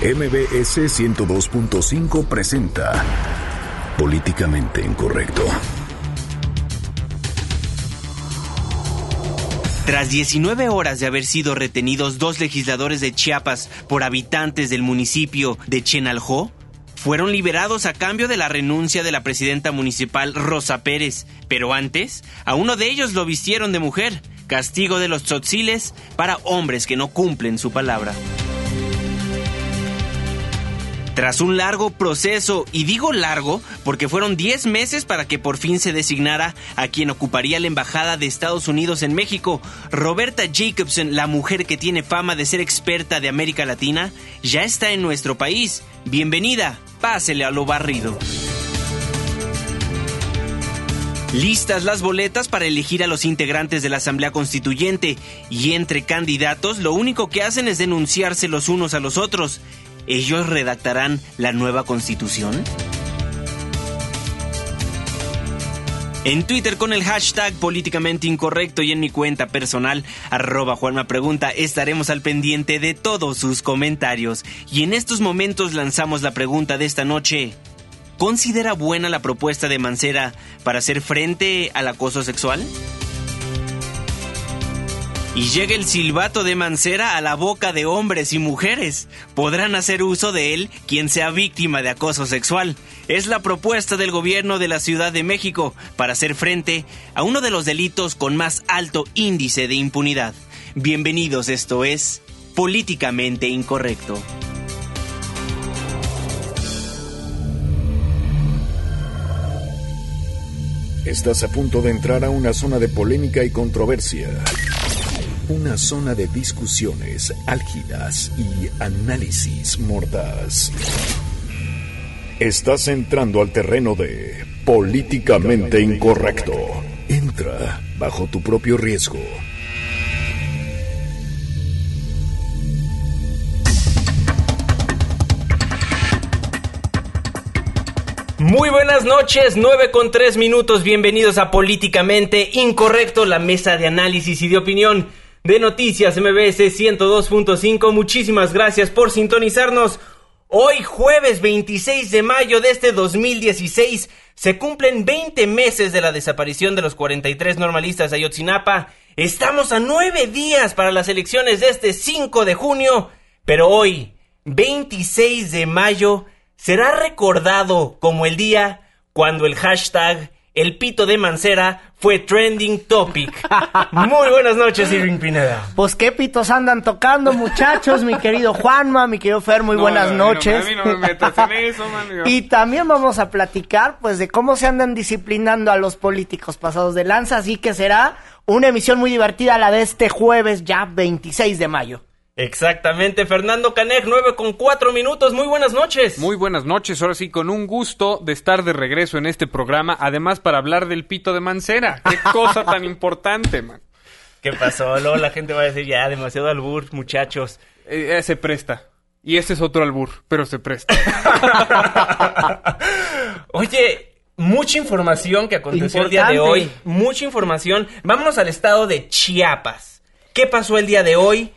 MBS 102.5 presenta Políticamente Incorrecto. Tras 19 horas de haber sido retenidos dos legisladores de Chiapas por habitantes del municipio de Chenalhó, fueron liberados a cambio de la renuncia de la presidenta municipal Rosa Pérez, pero antes a uno de ellos lo vistieron de mujer, castigo de los tzotziles para hombres que no cumplen su palabra. Tras un largo proceso, y digo largo porque fueron 10 meses para que por fin se designara a quien ocuparía la embajada de Estados Unidos en México, Roberta Jacobson, la mujer que tiene fama de ser experta de América Latina, ya está en nuestro país. Bienvenida, pásele a lo barrido. Listas las boletas para elegir a los integrantes de la Asamblea Constituyente y entre candidatos lo único que hacen es denunciarse los unos a los otros. ¿Ellos redactarán la nueva constitución? En Twitter con el hashtag políticamente incorrecto y en mi cuenta personal, arroba Juanma Pregunta, estaremos al pendiente de todos sus comentarios. Y en estos momentos lanzamos la pregunta de esta noche. ¿Considera buena la propuesta de Mancera para hacer frente al acoso sexual? Y llega el silbato de Mancera a la boca de hombres y mujeres. Podrán hacer uso de él quien sea víctima de acoso sexual. Es la propuesta del gobierno de la Ciudad de México para hacer frente a uno de los delitos con más alto índice de impunidad. Bienvenidos, esto es Políticamente Incorrecto. Estás a punto de entrar a una zona de polémica y controversia una zona de discusiones álgidas y análisis mordaz. Estás entrando al terreno de políticamente incorrecto. Entra bajo tu propio riesgo. Muy buenas noches, 9 con 3 minutos, bienvenidos a Políticamente Incorrecto, la mesa de análisis y de opinión de Noticias MBS 102.5. Muchísimas gracias por sintonizarnos. Hoy jueves 26 de mayo de este 2016 se cumplen 20 meses de la desaparición de los 43 normalistas de Ayotzinapa. Estamos a 9 días para las elecciones de este 5 de junio, pero hoy, 26 de mayo, será recordado como el día cuando el hashtag el pito de Mancera fue trending topic. Muy buenas noches, Irving Pineda. Pues qué pitos andan tocando, muchachos, mi querido Juanma, mi querido Fer, muy buenas noches. y también vamos a platicar, pues, de cómo se andan disciplinando a los políticos pasados de lanza, así que será una emisión muy divertida la de este jueves, ya 26 de mayo. Exactamente, Fernando Canej, 9 con 4 minutos. Muy buenas noches. Muy buenas noches, ahora sí, con un gusto de estar de regreso en este programa, además para hablar del pito de Mancera. Qué cosa tan importante, man. ¿Qué pasó? Luego la gente va a decir, ya, demasiado albur, muchachos. Eh, eh, se presta. Y este es otro albur, pero se presta. Oye, mucha información que aconteció el día de hoy. Mucha información. Vámonos al estado de Chiapas. ¿Qué pasó el día de hoy?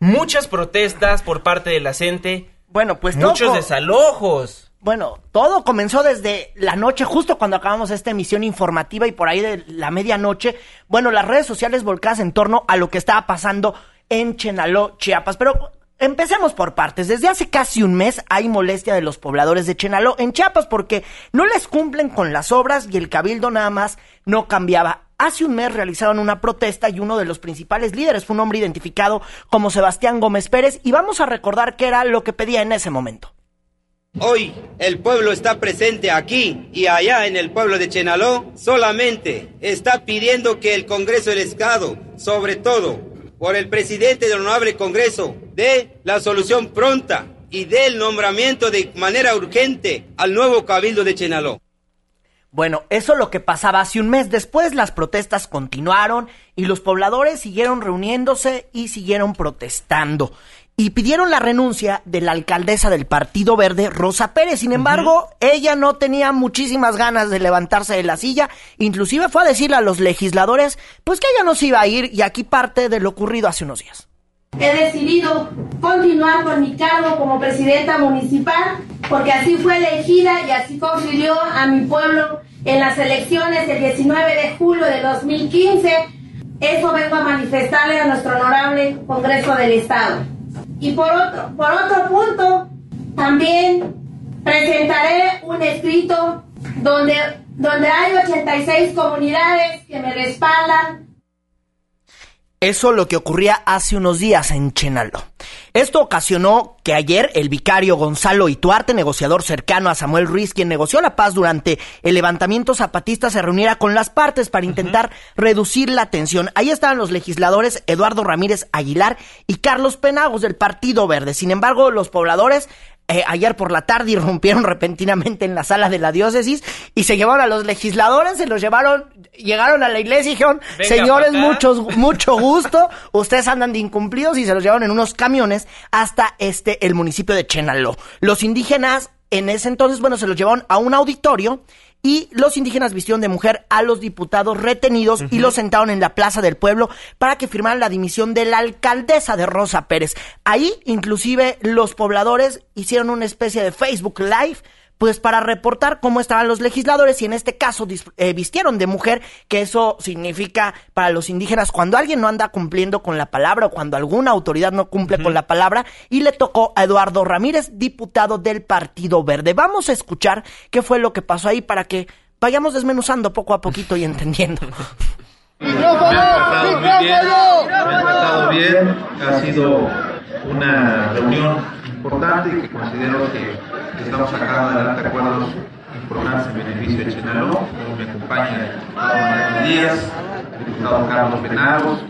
Muchas protestas por parte de la gente. Bueno, pues muchos desalojos. Bueno, todo comenzó desde la noche, justo cuando acabamos esta emisión informativa y por ahí de la medianoche. Bueno, las redes sociales volcadas en torno a lo que estaba pasando en Chenaló, Chiapas. Pero Empecemos por partes. Desde hace casi un mes hay molestia de los pobladores de Chenaló en Chiapas porque no les cumplen con las obras y el cabildo nada más no cambiaba Hace un mes realizaron una protesta y uno de los principales líderes fue un hombre identificado como Sebastián Gómez Pérez y vamos a recordar qué era lo que pedía en ese momento. Hoy el pueblo está presente aquí y allá en el pueblo de Chenaló, solamente está pidiendo que el Congreso del Estado, sobre todo por el presidente del Honorable Congreso, dé la solución pronta y dé el nombramiento de manera urgente al nuevo Cabildo de Chenaló. Bueno, eso es lo que pasaba hace un mes. Después las protestas continuaron y los pobladores siguieron reuniéndose y siguieron protestando. Y pidieron la renuncia de la alcaldesa del Partido Verde, Rosa Pérez. Sin embargo, ella no tenía muchísimas ganas de levantarse de la silla. Inclusive fue a decirle a los legisladores, pues que ella no se iba a ir. Y aquí parte de lo ocurrido hace unos días. he decidido continuar con mi cargo como presidenta municipal porque así fue elegida y así confirió a mi pueblo en las elecciones del 19 de julio de 2015. Eso vengo a manifestarle a nuestro honorable Congreso del Estado. Y por otro, por otro punto, también presentaré un escrito donde, donde hay 86 comunidades que me respaldan eso lo que ocurría hace unos días en Chenalo. Esto ocasionó que ayer el vicario Gonzalo Ituarte, negociador cercano a Samuel Ruiz, quien negoció la paz durante el levantamiento zapatista, se reuniera con las partes para intentar reducir la tensión. Ahí estaban los legisladores Eduardo Ramírez Aguilar y Carlos Penagos del Partido Verde. Sin embargo, los pobladores eh, ayer por la tarde irrumpieron repentinamente en la sala de la diócesis y se llevaron a los legisladores, se los llevaron, llegaron a la iglesia y dijeron, señores, muchos, mucho gusto, ustedes andan de incumplidos y se los llevaron en unos camiones hasta este, el municipio de Chenaló. Los indígenas en ese entonces, bueno, se los llevaron a un auditorio y los indígenas vistieron de mujer a los diputados retenidos y los sentaron en la plaza del pueblo para que firmaran la dimisión de la alcaldesa de Rosa Pérez. Ahí, inclusive, los pobladores hicieron una especie de Facebook Live pues para reportar cómo estaban los legisladores y en este caso eh, vistieron de mujer, que eso significa para los indígenas cuando alguien no anda cumpliendo con la palabra o cuando alguna autoridad no cumple con la palabra y le tocó a Eduardo Ramírez, diputado del Partido Verde. Vamos a escuchar qué fue lo que pasó ahí para que vayamos desmenuzando poco a poquito y entendiendo. Me ha muy bien, ha bien, ha sido una reunión importante y que considero que estamos sacando adelante acuerdos importantes en beneficio de Chenaló. Me acompaña el diputado Manuel Díaz, el diputado Carlos Penagos.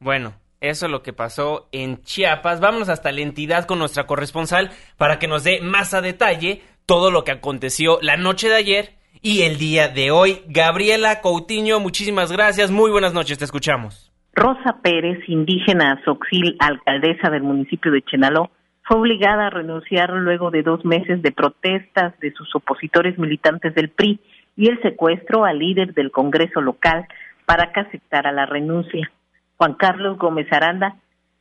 Bueno, eso es lo que pasó en Chiapas. Vámonos hasta la entidad con nuestra corresponsal para que nos dé más a detalle todo lo que aconteció la noche de ayer y el día de hoy. Gabriela Coutinho, muchísimas gracias. Muy buenas noches, te escuchamos. Rosa Pérez, indígena Soxil, alcaldesa del municipio de Chenaló, fue obligada a renunciar luego de dos meses de protestas de sus opositores militantes del PRI y el secuestro al líder del Congreso local para que aceptara la renuncia. Juan Carlos Gómez Aranda,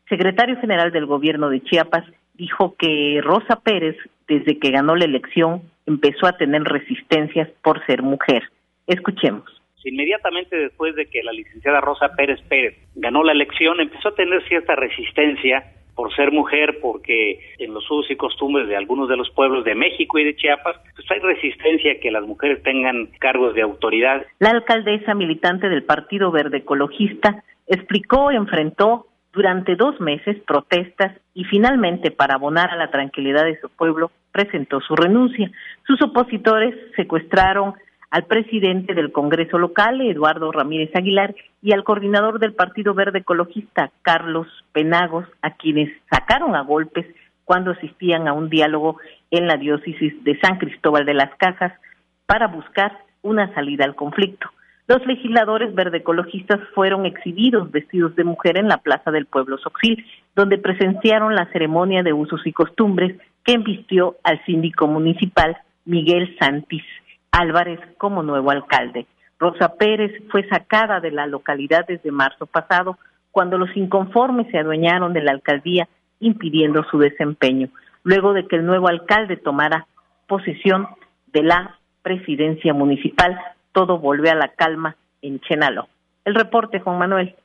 secretario general del gobierno de Chiapas, dijo que Rosa Pérez, desde que ganó la elección, empezó a tener resistencias por ser mujer. Escuchemos. Inmediatamente después de que la licenciada Rosa Pérez Pérez ganó la elección, empezó a tener cierta resistencia por ser mujer, porque en los usos y costumbres de algunos de los pueblos de México y de Chiapas, pues hay resistencia a que las mujeres tengan cargos de autoridad. La alcaldesa militante del Partido Verde Ecologista explicó, enfrentó durante dos meses protestas y finalmente, para abonar a la tranquilidad de su pueblo, presentó su renuncia. Sus opositores secuestraron al presidente del Congreso local, Eduardo Ramírez Aguilar, y al coordinador del Partido Verde Ecologista, Carlos Penagos, a quienes sacaron a golpes cuando asistían a un diálogo en la diócesis de San Cristóbal de las Casas para buscar una salida al conflicto. Los legisladores verde ecologistas fueron exhibidos vestidos de mujer en la Plaza del Pueblo Soxil, donde presenciaron la ceremonia de usos y costumbres que embistió al síndico municipal Miguel Santis Álvarez como nuevo alcalde. Rosa Pérez fue sacada de la localidad desde marzo pasado, cuando los inconformes se adueñaron de la alcaldía, impidiendo su desempeño. Luego de que el nuevo alcalde tomara posesión de la presidencia municipal, todo volvió a la calma en Chenalo. El reporte, Juan Manuel.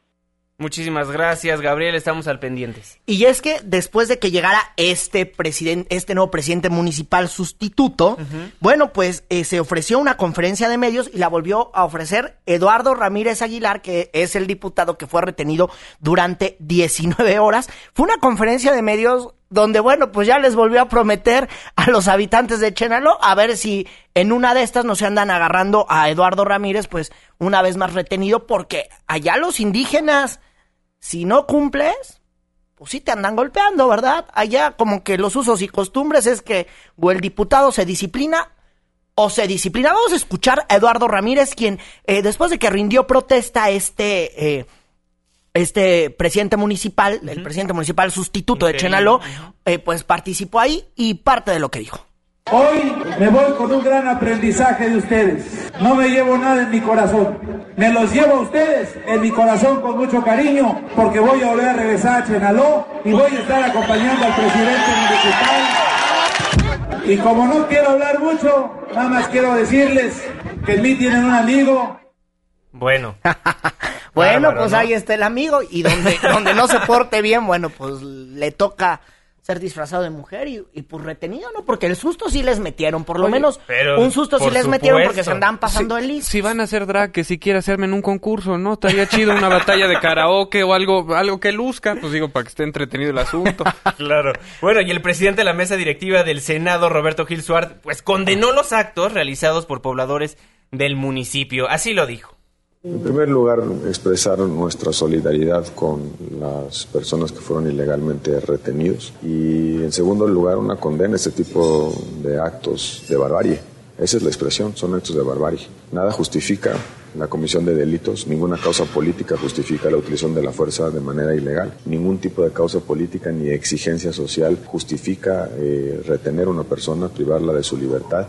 Muchísimas gracias, Gabriel. Estamos al pendientes. Y es que después de que llegara este presidente, este nuevo presidente municipal sustituto, bueno, pues eh, se ofreció una conferencia de medios y la volvió a ofrecer Eduardo Ramírez Aguilar, que es el diputado que fue retenido durante 19 horas. Fue una conferencia de medios donde, bueno, pues ya les volvió a prometer a los habitantes de Chenalo a ver si en una de estas no se andan agarrando a Eduardo Ramírez, pues una vez más retenido, porque allá los indígenas si no cumples, pues sí te andan golpeando, ¿verdad? Allá como que los usos y costumbres es que o el diputado se disciplina o se disciplina. Vamos a escuchar a Eduardo Ramírez, quien eh, después de que rindió protesta este... Eh, este presidente municipal, el presidente municipal sustituto de Chenaló, eh, pues participó ahí y parte de lo que dijo. Hoy me voy con un gran aprendizaje de ustedes. No me llevo nada en mi corazón. Me los llevo a ustedes en mi corazón con mucho cariño porque voy a volver a regresar a Chenaló y voy a estar acompañando al presidente municipal. Y como no quiero hablar mucho, nada más quiero decirles que en mí tienen un amigo. Bueno. bueno, Bárbaro, pues ¿no? ahí está el amigo y donde, donde no se porte bien, bueno, pues le toca ser disfrazado de mujer y, y pues retenido, ¿no? Porque el susto sí les metieron, por lo Oye, menos pero, un susto sí les metieron porque se andaban pasando Si- el listo. Si van a hacer drag, que siquiera hacerme en un concurso, ¿no? Estaría chido una batalla de karaoke o algo, algo que luzca, pues digo, para que esté entretenido el asunto. Claro. Bueno, y el presidente de la mesa directiva del Senado, Roberto Gil Suárez, pues condenó los actos realizados por pobladores del municipio. Así lo dijo. En primer lugar, expresar nuestra solidaridad con las personas que fueron ilegalmente retenidos y en segundo lugar, una condena a este tipo de actos de barbarie. Esa es la expresión, son actos de barbarie. Nada justifica la comisión de delitos, ninguna causa política justifica la utilización de la fuerza de manera ilegal, ningún tipo de causa política ni exigencia social justifica eh, retener a una persona, privarla de su libertad.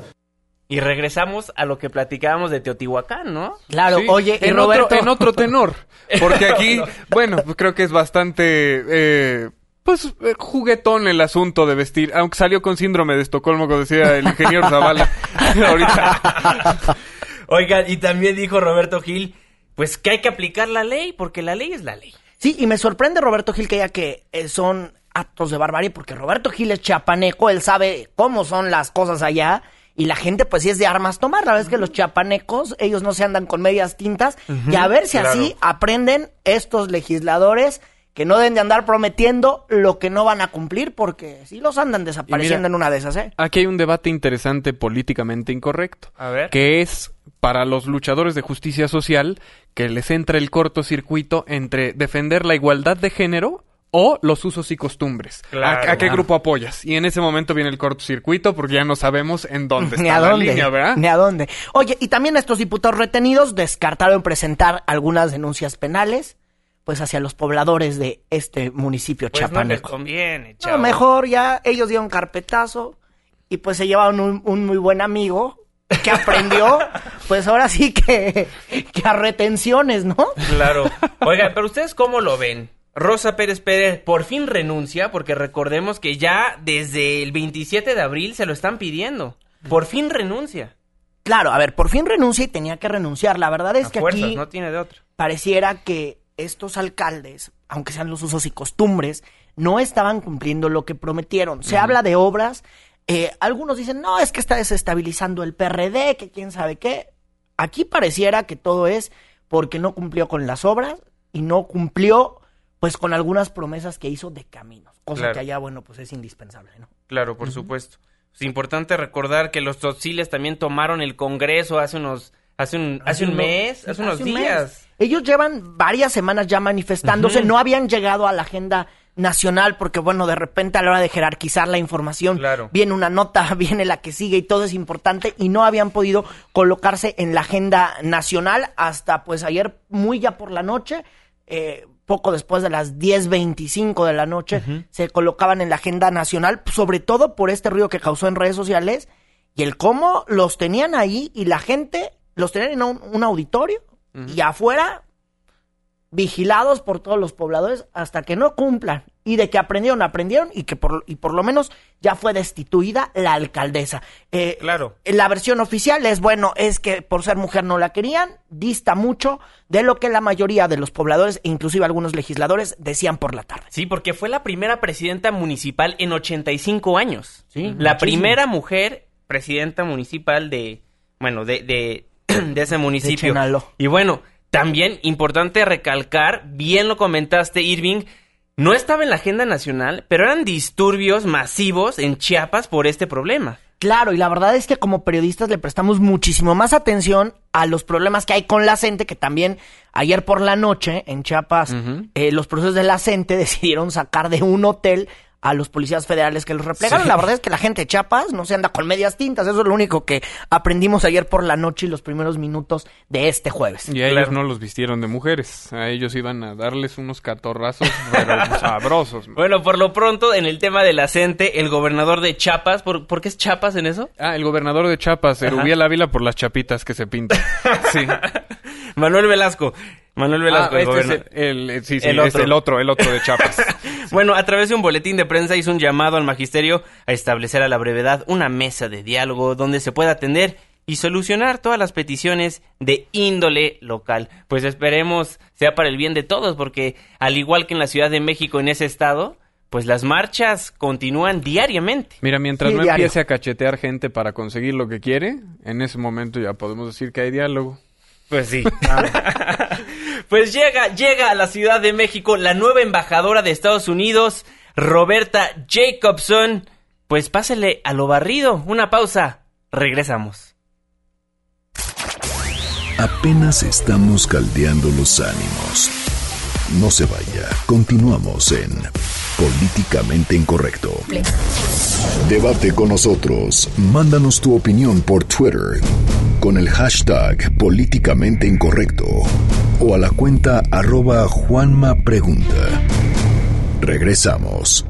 Y regresamos a lo que platicábamos de Teotihuacán, ¿no? Claro, Sí, oye, y en Roberto... Otro, en otro tenor. Porque aquí, bueno, pues creo que es bastante, eh, pues, eh, juguetón el asunto de vestir. Aunque salió con síndrome de Estocolmo, como decía el ingeniero Zavala. Ahorita. Oigan, y también dijo Roberto Gil, pues que hay que aplicar la ley, porque la ley es la ley. Sí, y me sorprende Roberto Gil que ya que eh, son actos de barbarie, porque Roberto Gil es chapaneco, él sabe cómo son las cosas allá, y la gente pues sí es de armas tomar, la es que los chapanecos, ellos no se andan con medias tintas, y a ver si así aprenden estos legisladores que no deben de andar prometiendo lo que no van a cumplir, porque sí los andan desapareciendo mira, en una de esas, ¿eh? Aquí hay un debate interesante políticamente incorrecto. A ver. Que es para los luchadores de justicia social que les entra el cortocircuito entre defender la igualdad de género o los usos y costumbres. Claro, ¿A, a qué claro. grupo apoyas? Y en ese momento viene el cortocircuito porque ya no sabemos en dónde Ni está a la dónde, línea, ¿verdad? ni a dónde. Oye, y también estos diputados retenidos descartaron presentar algunas denuncias penales, pues hacia los pobladores de este municipio Pues no les chapaneco. conviene, No, chavo. mejor ya ellos dieron carpetazo y pues se llevaron un, un muy buen amigo que aprendió, pues ahora sí que, que a retenciones, ¿no? Claro. Oigan, pero ustedes cómo lo ven? Rosa Pérez Pérez por fin renuncia porque recordemos que ya desde el 27 de abril se lo están pidiendo. Por fin renuncia. Claro, a ver, por fin renuncia y tenía que renunciar. La verdad es A que fuerzas, aquí no tiene de otra. pareciera que estos alcaldes, aunque sean los usos y costumbres, no estaban cumpliendo lo que prometieron. Se habla de obras, eh, algunos dicen, no, es que está desestabilizando el PRD, que quién sabe qué. Aquí pareciera que todo es porque no cumplió con las obras y no cumplió pues con algunas promesas que hizo de caminos, cosa Claro. que allá, bueno, pues es indispensable, ¿no? Claro, por supuesto. Es importante recordar que los tzotziles también tomaron el Congreso hace unos hace un hace un mes, hace unos un mes. días. Ellos llevan varias semanas ya manifestándose, no habían llegado a la agenda nacional porque bueno, de repente a la hora de jerarquizar la información Claro. viene una nota, viene la que sigue y todo es importante y no habían podido colocarse en la agenda nacional hasta pues ayer muy ya por la noche, eh, poco después de las 10.25 de la noche, se colocaban en la agenda nacional, sobre todo por este ruido que causó en redes sociales y el cómo los tenían ahí y la gente los tenían en un, un auditorio y afuera vigilados por todos los pobladores hasta que no cumplan y de que aprendieron, aprendieron y que por, y por lo menos ya fue destituida la alcaldesa. Eh, Claro. La versión oficial es, bueno, es que por ser mujer no la querían, dista mucho de lo que la mayoría de los pobladores, e inclusive algunos legisladores, decían por la tarde. Sí, porque fue la primera presidenta municipal en 85 años. Sí, La muchísimo. primera mujer presidenta municipal de, bueno, de, de, de ese municipio. Y bueno, también importante recalcar, bien lo comentaste, Irving, no estaba en la agenda nacional, pero eran disturbios masivos en Chiapas por este problema. Claro, y la verdad es que como periodistas le prestamos muchísimo más atención a los problemas que hay con la CENTE, que también ayer por la noche en Chiapas eh, los profesores de la CENTE decidieron sacar de un hotel a los policías federales que los replegaron. La verdad es que la gente de Chiapas no se anda con medias tintas. Eso es lo único que aprendimos ayer por la noche y los primeros minutos de este jueves. Y a ellos no los vistieron de mujeres. A ellos iban a darles unos catorrazos pero sabrosos. Bueno, por lo pronto, en el tema del acente, el gobernador de Chiapas, ¿por, ¿por qué es Chiapas en eso? Ah, el gobernador de Chiapas, Erubiel Ávila por las chapitas que se pintan. Sí. Manuel Velasco. Manuel Velasco, Ah, el este es el, el- sí, sí, El es otro. el otro, el otro de Chiapas. Bueno, a través de un boletín de prensa hizo un llamado al magisterio a establecer a la brevedad una mesa de diálogo donde se pueda atender y solucionar todas las peticiones de índole local. Pues esperemos sea para el bien de todos, porque al igual que en la Ciudad de México, en ese estado, pues las marchas continúan diariamente. Mira, mientras Sí, no diario. empiece a cachetear gente para conseguir lo que quiere, en ese momento ya podemos decir que hay diálogo. Pues sí. Pues llega, llega a la Ciudad de México la nueva embajadora de Estados Unidos, Roberta Jacobson. Pues pásele a lo barrido. Una pausa. Regresamos. Apenas estamos caldeando los ánimos. No se vaya, continuamos en Políticamente Incorrecto. Debate con nosotros, mándanos tu opinión por Twitter con el hashtag Políticamente Incorrecto o a la cuenta arroba Juanma Pregunta. Regresamos.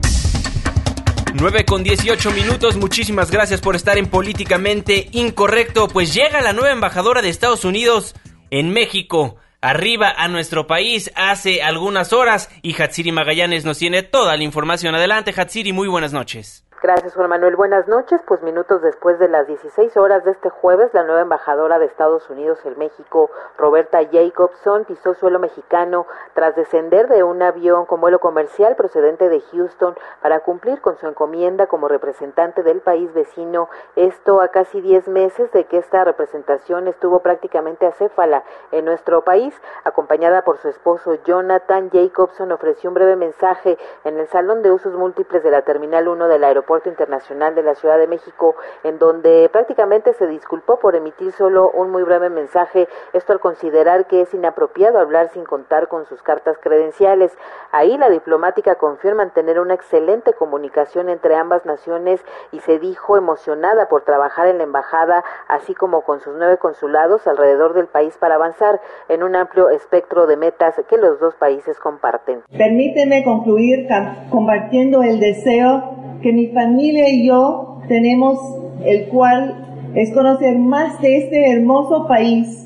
9 con 18 minutos, muchísimas gracias por estar en Políticamente Incorrecto, pues llega la nueva embajadora de Estados Unidos en México, arriba a nuestro país hace algunas horas y Hatsiri Magallanes nos tiene toda la información. Adelante Hatsiri, muy buenas noches. Gracias, Juan Manuel. Buenas noches. Pues minutos después de las 16 horas de este jueves, la nueva embajadora de Estados Unidos en México, Roberta Jacobson, pisó suelo mexicano tras descender de un avión con vuelo comercial procedente de Houston para cumplir con su encomienda como representante del país vecino. Esto a casi 10 meses de que esta representación estuvo prácticamente acéfala en nuestro país. Acompañada por su esposo Jonathan, Jacobson ofreció un breve mensaje en el Salón de Usos Múltiples de la Terminal 1 del Aeropuerto Internacional de la Ciudad de México, en donde prácticamente se disculpó por emitir solo un muy breve mensaje, esto al considerar que es inapropiado hablar sin contar con sus cartas credenciales. Ahí la diplomática confió en mantener una excelente comunicación entre ambas naciones y se dijo emocionada por trabajar en la embajada, así como con sus nueve consulados alrededor del país para avanzar en un amplio espectro de metas que los dos países comparten. Permíteme concluir compartiendo el deseo que mi familia y yo tenemos, el cual es conocer más de este hermoso país,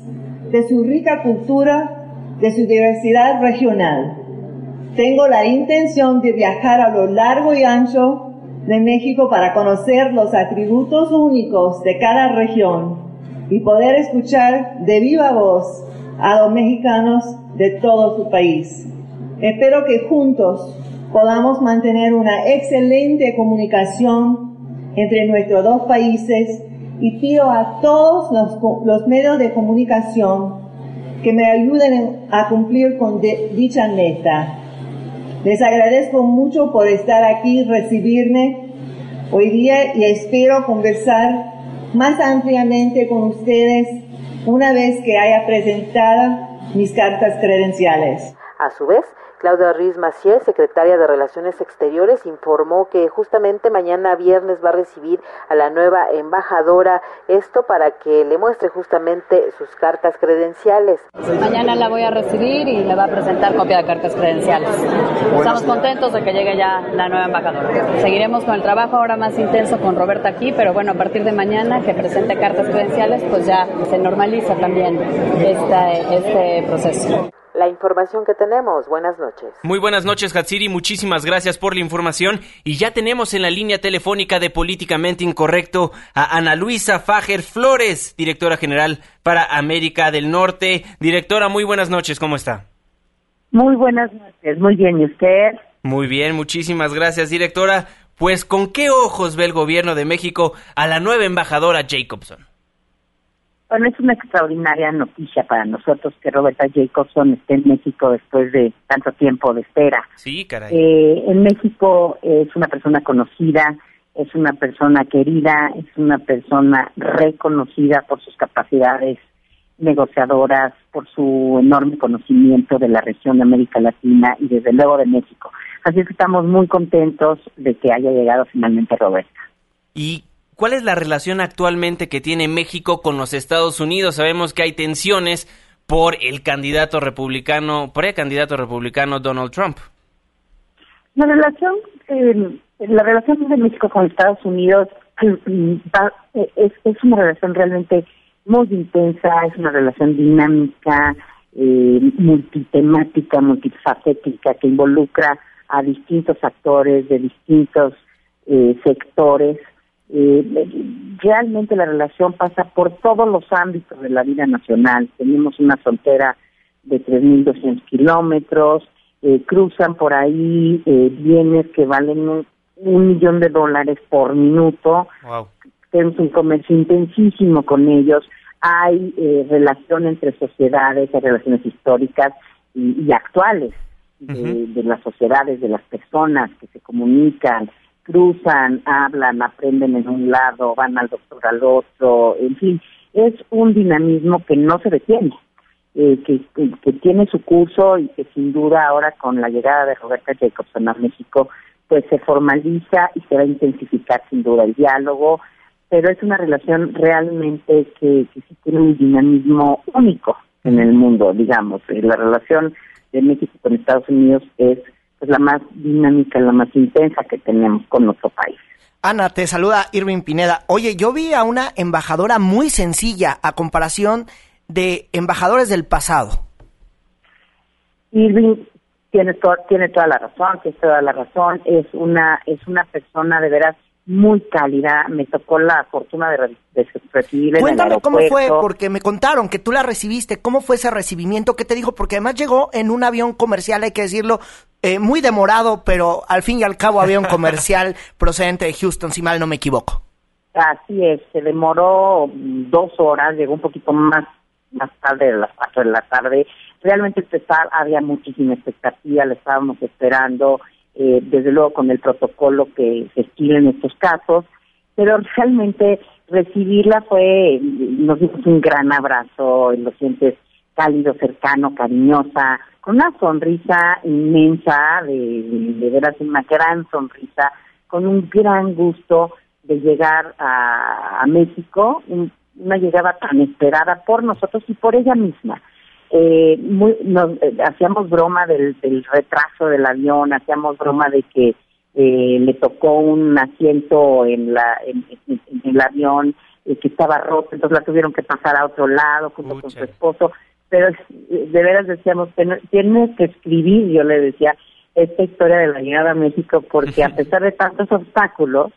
de su rica cultura, de su diversidad regional. Tengo la intención de viajar a lo largo y ancho de México para conocer los atributos únicos de cada región y poder escuchar de viva voz a los mexicanos de todo su país. Espero que juntos podamos mantener una excelente comunicación entre nuestros dos países y pido a todos los, los medios de comunicación que me ayuden a cumplir con de- dicha meta. Les agradezco mucho por estar aquí, recibirme hoy día y espero conversar más ampliamente con ustedes una vez que haya presentado mis cartas credenciales. A su vez, Claudia Ruiz Maciel, secretaria de Relaciones Exteriores, informó que justamente mañana viernes va a recibir a la nueva embajadora, esto para que le muestre justamente sus cartas credenciales. Mañana la voy a recibir y le va a presentar copia de cartas credenciales. Estamos contentos de que llegue ya la nueva embajadora. Seguiremos con el trabajo ahora más intenso con Roberta aquí, pero bueno, a partir de mañana que presente cartas credenciales, pues ya se normaliza también este proceso. La información que tenemos, buenas noches. Muy buenas noches, Hatsiri. Muchísimas gracias por la información. Y ya tenemos en la línea telefónica de Políticamente Incorrecto a Ana Luisa Fager Flores, directora general para América del Norte. Directora, muy buenas noches. ¿Cómo está? Muy buenas noches, muy bien, ¿y usted? Muy bien, muchísimas gracias, directora. Pues, ¿con qué ojos ve el gobierno de México a la nueva embajadora Jacobson? Bueno, es una extraordinaria noticia para nosotros que Roberta Jacobson esté en México después de tanto tiempo de espera. Sí, caray. Eh, en México es una persona conocida, es una persona querida, es una persona reconocida por sus capacidades negociadoras, por su enorme conocimiento de la región de América Latina y desde luego de México. Así es que estamos muy contentos de que haya llegado finalmente Roberta. ¿Y cuál es la relación actualmente que tiene México con los Estados Unidos? Sabemos que hay tensiones por el candidato republicano, por el candidato republicano Donald Trump. La relación, eh, la relación de México con Estados Unidos es, es una relación realmente muy intensa, es una relación dinámica, eh, multitemática, multifacética, que involucra a distintos actores de distintos eh, sectores. Eh, realmente la relación pasa por todos los ámbitos de la vida nacional. Tenemos una frontera de 3.200 kilómetros, eh, cruzan por ahí eh, bienes que valen un, millón de dólares por minuto. Tenemos un comercio intensísimo con ellos. Hay eh, relación entre sociedades, hay relaciones históricas y, actuales de, las sociedades, de las personas que se comunican, cruzan, hablan, aprenden en un lado, van al doctor al otro, en fin, es un dinamismo que no se detiene. Eh, que, que, tiene su curso y que sin duda ahora con la llegada de Roberta Jacobson a México, pues se formaliza y se va a intensificar sin duda el diálogo, pero es una relación realmente que, que sí tiene un dinamismo único en el mundo, digamos. Eh, la relación de México con Estados Unidos es pues, la más dinámica, la más intensa que tenemos con nuestro país. Ana, te saluda Irving Pineda. Oye, yo vi a una embajadora muy sencilla a comparación de embajadores del pasado. Irving tiene, tiene toda la razón, tiene toda la razón. Es una, es una persona de veras muy cálida. Me tocó la fortuna de, de recibirla Cuéntame cómo fue, porque me contaron que tú la recibiste. ¿Cómo fue ese recibimiento? ¿Qué te dijo? Porque además llegó en un avión comercial, hay que decirlo, eh, muy demorado, pero al fin y al cabo avión comercial procedente de Houston, si mal no me equivoco. Así es, se demoró dos horas, llegó un poquito más más tarde de las cuatro de la tarde. Realmente empezar, había muchísima expectativa, le estábamos esperando, eh, desde luego con el protocolo que se estila en estos casos, pero realmente recibirla fue, nos dimos un gran abrazo, lo sientes cálido, cercano, cariñosa, con una sonrisa inmensa, de, de veras una gran sonrisa, con un gran gusto de llegar a, a México, un, una llegada tan esperada por nosotros y por ella misma. Eh, muy, nos, eh, hacíamos broma del, retraso del avión, hacíamos broma de que eh, le tocó un asiento en, la, en, el avión que estaba roto, entonces la tuvieron que pasar a otro lado junto con su esposo, pero de veras decíamos, tiene que escribir, yo le decía, esta historia de la llegada a México, porque a pesar de tantos obstáculos,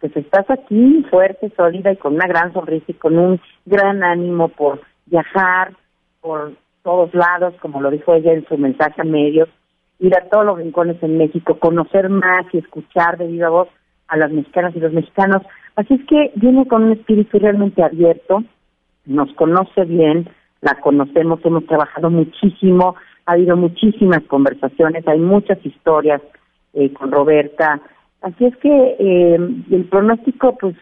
pues estás aquí fuerte, sólida y con una gran sonrisa y con un gran ánimo por viajar por todos lados, como lo dijo ella en su mensaje a medios, ir a todos los rincones en México, conocer más y escuchar de viva voz a las mexicanas y los mexicanos. Así es que viene con un espíritu realmente abierto, nos conoce bien, la conocemos, hemos trabajado muchísimo, ha habido muchísimas conversaciones, hay muchas historias eh, con Roberta, Así es que eh, el pronóstico pues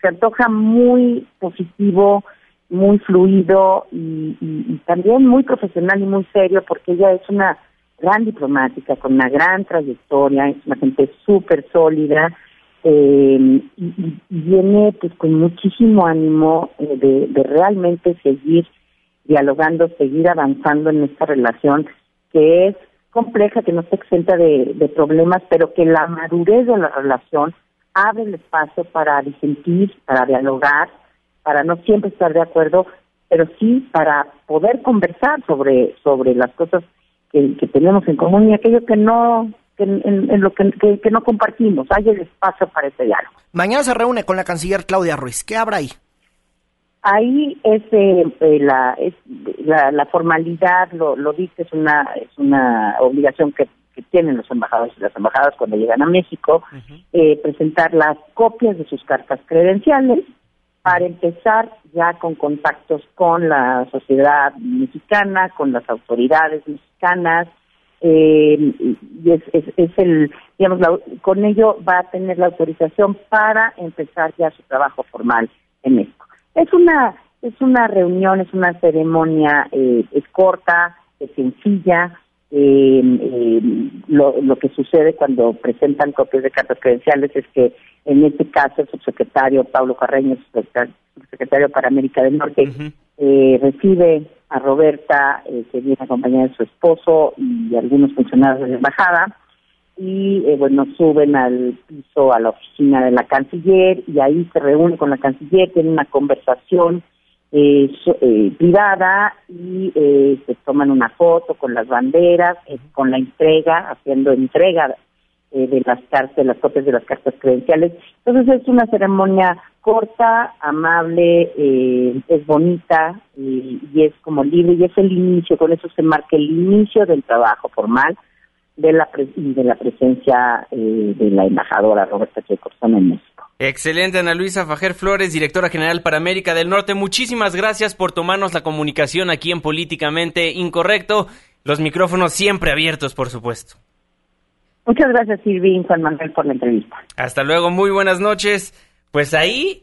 se antoja muy positivo, muy fluido y, también muy profesional y muy serio porque ella es una gran diplomática con una gran trayectoria, es una gente súper sólida eh, y, viene pues con muchísimo ánimo eh, de, de realmente seguir dialogando, seguir avanzando en esta relación que es compleja, que no está exenta de, problemas, pero que la madurez de la relación abre el espacio para disentir, para dialogar, para no siempre estar de acuerdo, pero sí para poder conversar sobre, sobre las cosas que, tenemos en común y aquello que no que, en, lo que, que, no compartimos. Hay el espacio para ese diálogo. Mañana se reúne con la canciller Claudia Ruiz. ¿Qué habrá ahí? Ahí es, eh, la, es la, formalidad, lo, lo dice, es una, es una obligación que, tienen los embajadores y las embajadas cuando llegan a México, eh, presentar las copias de sus cartas credenciales para empezar ya con contactos con la sociedad mexicana, con las autoridades mexicanas, y es, es, el, digamos, con ello va a tener la autorización para empezar ya su trabajo formal en México. Es una es una reunión, es una ceremonia, eh, corta, es sencilla. Eh, eh, lo, lo que sucede cuando presentan copias de cartas credenciales es que en este caso el subsecretario Pablo Carreño, subsecretario para América del Norte, eh, recibe a Roberta, eh, que viene acompañada de su esposo y algunos funcionarios de la embajada, y eh, bueno, suben al piso, a la oficina de la canciller, y ahí se reúne con la canciller, tienen una conversación eh, eh, privada y eh, se toman una foto con las banderas, eh, con la entrega, haciendo entrega eh, de las cartas, de las copias de las cartas credenciales. Entonces es una ceremonia corta, amable, eh, es bonita y, y es como libre y es el inicio, con eso se marca el inicio del trabajo formal de la pre- de la presencia eh, de la embajadora Roberta Jacobson en México. Excelente, Ana Luisa Fajer Flores, directora general para América del Norte. Muchísimas gracias por tomarnos la comunicación aquí en Políticamente Incorrecto. Los micrófonos siempre abiertos, por supuesto. Muchas gracias, Silvi Juan Manuel, por la entrevista. Hasta luego, muy buenas noches. Pues ahí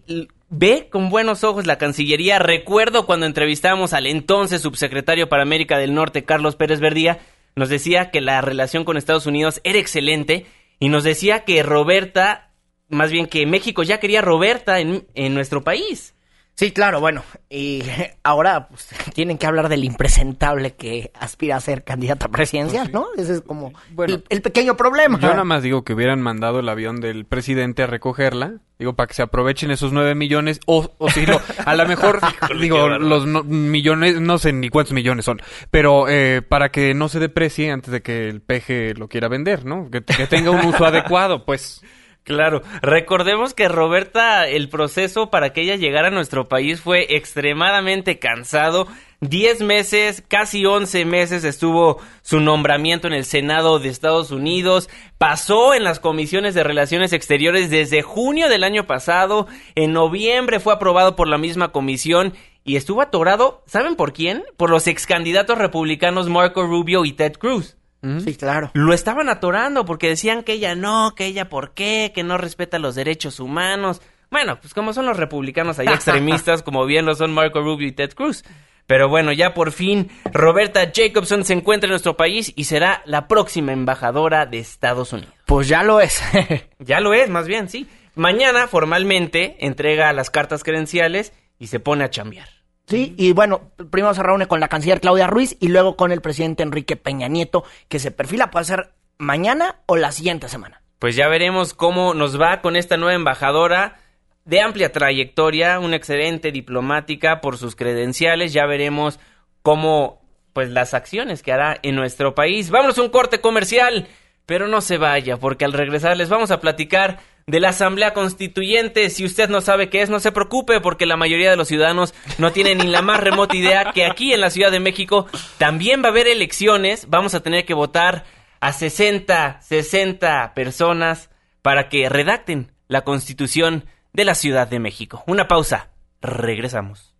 ve con buenos ojos la Cancillería. Recuerdo cuando entrevistamos al entonces subsecretario para América del Norte, Carlos Pérez Verdía, nos decía que la relación con Estados Unidos era excelente y nos decía que Roberta, más bien que México ya quería Roberta en, en nuestro país. Sí, claro, bueno, y ahora pues, tienen que hablar del impresentable que aspira a ser candidato a presidencial, ¿no? Ese es como el, el pequeño problema. Yo nada más digo que hubieran mandado el avión del presidente a recogerla. Digo, para que se aprovechen esos nueve millones. O, o si no, a lo mejor, digo, los no- millones, no sé ni cuántos millones son. Pero eh, para que no se deprecie antes de que el peje lo quiera vender, ¿no? Que, que tenga un uso adecuado, pues. Claro, recordemos que Roberta, el proceso para que ella llegara a nuestro país fue extremadamente cansado. Diez meses, casi once meses estuvo su nombramiento en el Senado de Estados Unidos. Pasó en las comisiones de Relaciones Exteriores desde junio del año pasado. En noviembre fue aprobado por la misma comisión y estuvo atorado, ¿saben por quién? Por los ex candidatos republicanos Marco Rubio y Ted Cruz. Sí, claro. Lo estaban atorando porque decían que ella no, que ella por qué, que no respeta los derechos humanos. Bueno, pues como son los republicanos ahí extremistas, como bien lo son Marco Rubio y Ted Cruz. Pero bueno, ya por fin Roberta Jacobson se encuentra en nuestro país y será la próxima embajadora de Estados Unidos. Pues ya lo es. ya lo es, más bien, sí. Mañana formalmente entrega las cartas credenciales y se pone a chambear. Sí, y bueno, primero se reúne con la canciller Claudia Ruiz y luego con el presidente Enrique Peña Nieto, que se perfila, puede ser mañana o la siguiente semana. Pues ya veremos cómo nos va con esta nueva embajadora de amplia trayectoria, una excelente diplomática por sus credenciales. Ya veremos cómo, pues, las acciones que hará en nuestro país. Vámonos a un corte comercial, pero no se vaya, porque al regresar les vamos a platicar de la Asamblea Constituyente. Si usted no sabe qué es, no se preocupe, porque la mayoría de los ciudadanos no tienen ni la más remota idea que aquí en la Ciudad de México también va a haber elecciones. Vamos a tener que votar a 60, 60 personas para que redacten la Constitución de la Ciudad de México. Una pausa. Regresamos.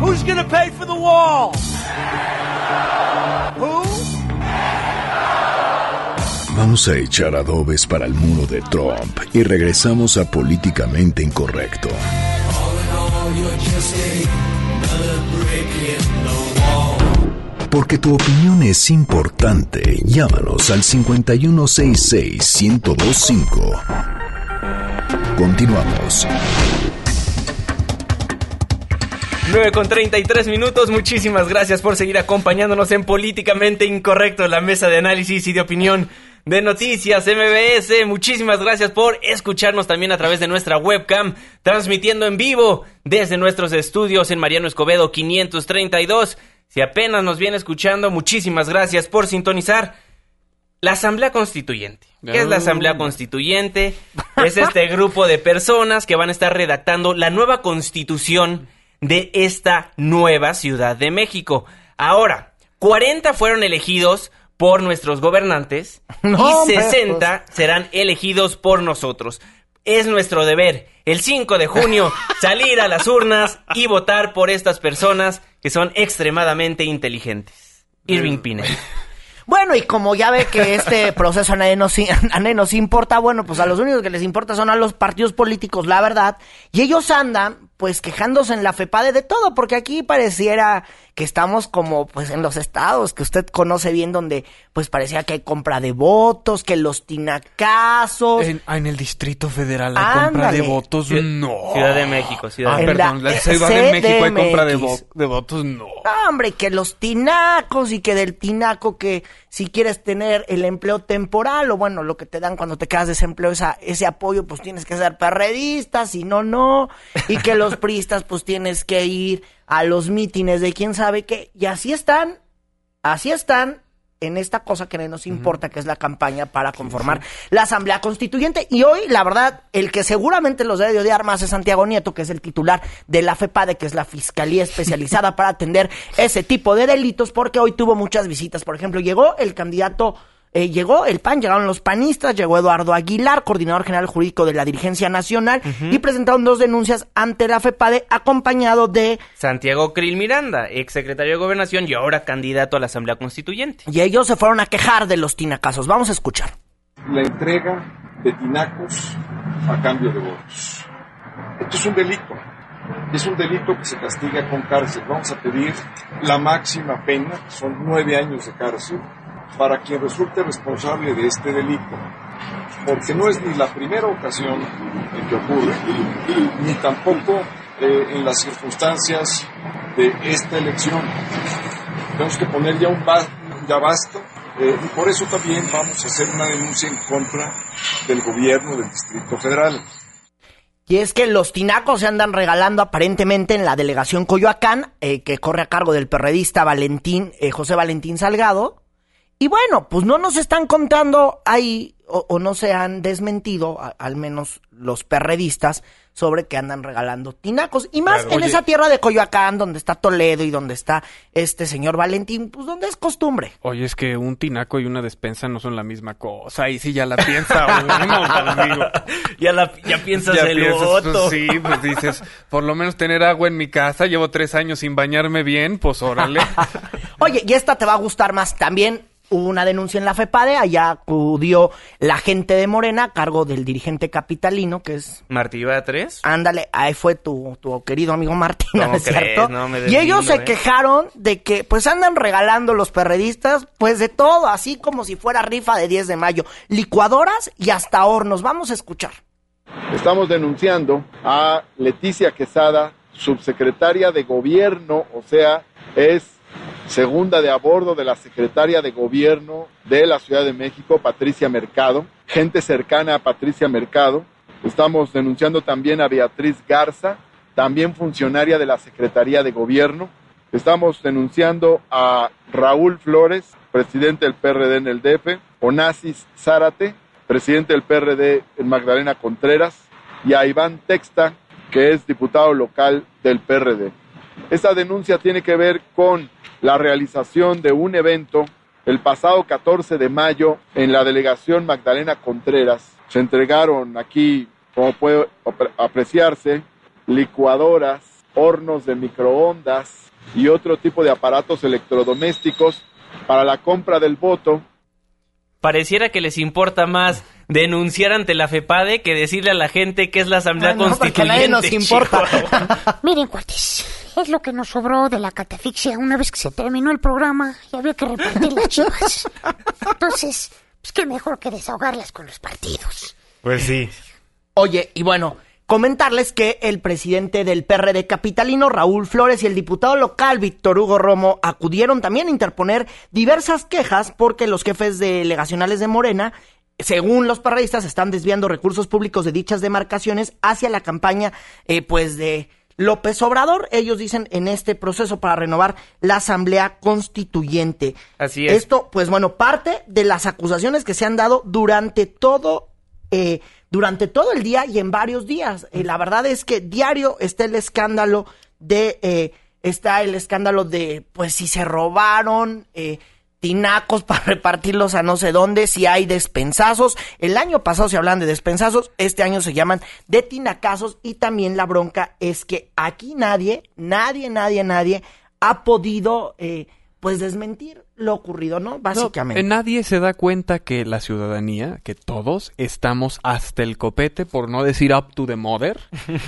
Who's gonna pay for the wall? Vamos a echar adobes para el muro de Trump y regresamos a Políticamente Incorrecto. Porque tu opinión es importante, llámanos al 5166-1025. Continuamos. 9 con 33 minutos. Muchísimas gracias por seguir acompañándonos en Políticamente Incorrecto, la mesa de análisis y de opinión de noticias MBS. Muchísimas gracias por escucharnos también a través de nuestra webcam, transmitiendo en vivo desde nuestros estudios en Mariano Escobedo 532. Si apenas nos viene escuchando, muchísimas gracias por sintonizar. La Asamblea Constituyente. ¿Qué es la Asamblea Constituyente? Es este grupo de personas que van a estar redactando la nueva constitución de esta nueva Ciudad de México. Ahora, 40 fueron elegidos por nuestros gobernantes No, y hombre, 60 serán elegidos por nosotros. Es nuestro deber el 5 de junio salir a las urnas y votar por estas personas que son extremadamente inteligentes. Irving Pineda. Bueno, y como ya ve que este proceso a nadie, nos, a nadie nos importa, bueno, pues a los únicos que les importa son a los partidos políticos, la verdad. Y ellos andan, pues quejándose en la FEPADE de todo, porque aquí pareciera que estamos como pues en los estados que usted conoce bien donde pues parecía que hay compra de votos, que los tinacazos. En, ah, en el Distrito Federal hay compra de votos, no. Ciudad de México, Ciudad Ah, de perdón, la Ciudad de México hay compra de, vo- de votos, no. Ah, hombre, que los tinacos y que del tinaco que si quieres tener el empleo temporal o bueno, lo que te dan cuando te quedas desempleo, esa, ese apoyo, pues tienes que ser perredista, si no, no. Y que los priistas, pues tienes que ir a los mítines de quién sabe qué. Y así están, así están en esta cosa que no nos importa, que es la campaña para conformar la Asamblea Constituyente. Y hoy, la verdad, el que seguramente los debe de odiar más es Santiago Nieto, que es el titular de la FEPADE, que es la Fiscalía Especializada para atender ese tipo de delitos, porque hoy tuvo muchas visitas. Por ejemplo, llegó el candidato... eh, llegó el PAN, llegaron los panistas, llegó Eduardo Aguilar, coordinador general jurídico de la dirigencia nacional, y presentaron dos denuncias ante la FEPADE, acompañado de Santiago Krill Miranda, exsecretario de Gobernación y ahora candidato a la Asamblea Constituyente. Y ellos se fueron a quejar de los tinacazos. Vamos a escuchar. la entrega de tinacos a cambio de votos. Esto es un delito. Es un delito que se castiga con cárcel. Vamos a pedir la máxima pena, que son nueve años de cárcel, para quien resulte responsable de este delito. Porque no es ni la primera ocasión en que ocurre, ni tampoco eh, en las circunstancias de esta elección. Tenemos que poner ya un ba- ya basta eh, y por eso también vamos a hacer una denuncia en contra del gobierno del Distrito Federal. Y es que los tinacos se andan regalando aparentemente en la delegación Coyoacán, eh, que corre a cargo del perredista Valentín, eh, José Valentín Salgado. Y bueno, pues no nos están contando ahí, o, o no se han desmentido, a- al menos los perredistas, sobre que andan regalando tinacos. Y más Claro, en oye. esa tierra de Coyoacán, donde está Toledo y donde está este señor Valentín, pues donde es costumbre. Oye, es que un tinaco y una despensa no son la misma cosa. Y sí, ya la piensa uno. Ya, la, ya piensas Ya el piensas, voto. pues, sí, pues dices, por lo menos tener agua en mi casa. Llevo tres años sin bañarme bien, pues órale. Oye, y esta te va a gustar más. También hubo una denuncia en la FEPADE, allá acudió la gente de Morena a cargo del dirigente capitalino, que es... Martí Batres. Ándale, ahí fue tu, tu querido amigo Martín, ¿no ¿Cómo es cierto? No me y ellos se ¿eh? quejaron de que pues andan regalando los perredistas pues de todo, así como si fuera rifa de 10 de mayo, licuadoras y hasta hornos. Vamos a escuchar. Estamos denunciando a Leticia Quesada, subsecretaria de gobierno, o sea, es segunda de a bordo de la secretaria de gobierno de la Ciudad de México, Patricia Mercado, gente cercana a Patricia Mercado. Estamos denunciando también a Beatriz Garza, también funcionaria de la Secretaría de Gobierno. Estamos denunciando a Raúl Flores, presidente del PRD en el DF, Onasis Zárate, presidente del PRD en Magdalena Contreras, y a Iván Texta, que es diputado local del PRD. Esta denuncia tiene que ver con la realización de un evento el pasado 14 de mayo en la delegación Magdalena Contreras. Se entregaron aquí, como puede apre- apreciarse, licuadoras, hornos de microondas y otro tipo de aparatos electrodomésticos para la compra del voto Pareciera que les importa más denunciar ante la FEPADE que decirle a la gente que es la Asamblea Ah, no, porque a Constituyente. nadie nos importa. Miren, cuates, es lo que nos sobró de la catafixia una vez que se terminó el programa y había que repartir las chivas. Entonces, pues qué mejor que desahogarlas con los partidos. Pues sí. Oye, y bueno, comentarles que el presidente del PRD capitalino, Raúl Flores, y el diputado local, Víctor Hugo Romo, acudieron también a interponer diversas quejas porque los jefes delegacionales de Morena, según los perredistas, están desviando recursos públicos de dichas demarcaciones hacia la campaña, eh, pues, de López Obrador. Ellos dicen en este proceso para renovar la Asamblea Constituyente. Así es. Esto, pues bueno, parte de las acusaciones que se han dado durante todo eh, durante todo el día y en varios días. Eh, la verdad es que diario está el escándalo de, eh, está el escándalo de, pues si se robaron eh, tinacos para repartirlos a no sé dónde, si hay despensazos. El año pasado se hablan de despensazos, este año se llaman de tinacazos y también la bronca es que aquí nadie, nadie, nadie, nadie ha podido... eh, pues desmentir lo ocurrido, ¿no? Básicamente. No, nadie se da cuenta que la ciudadanía, que todos estamos hasta el copete, por no decir up to the mother,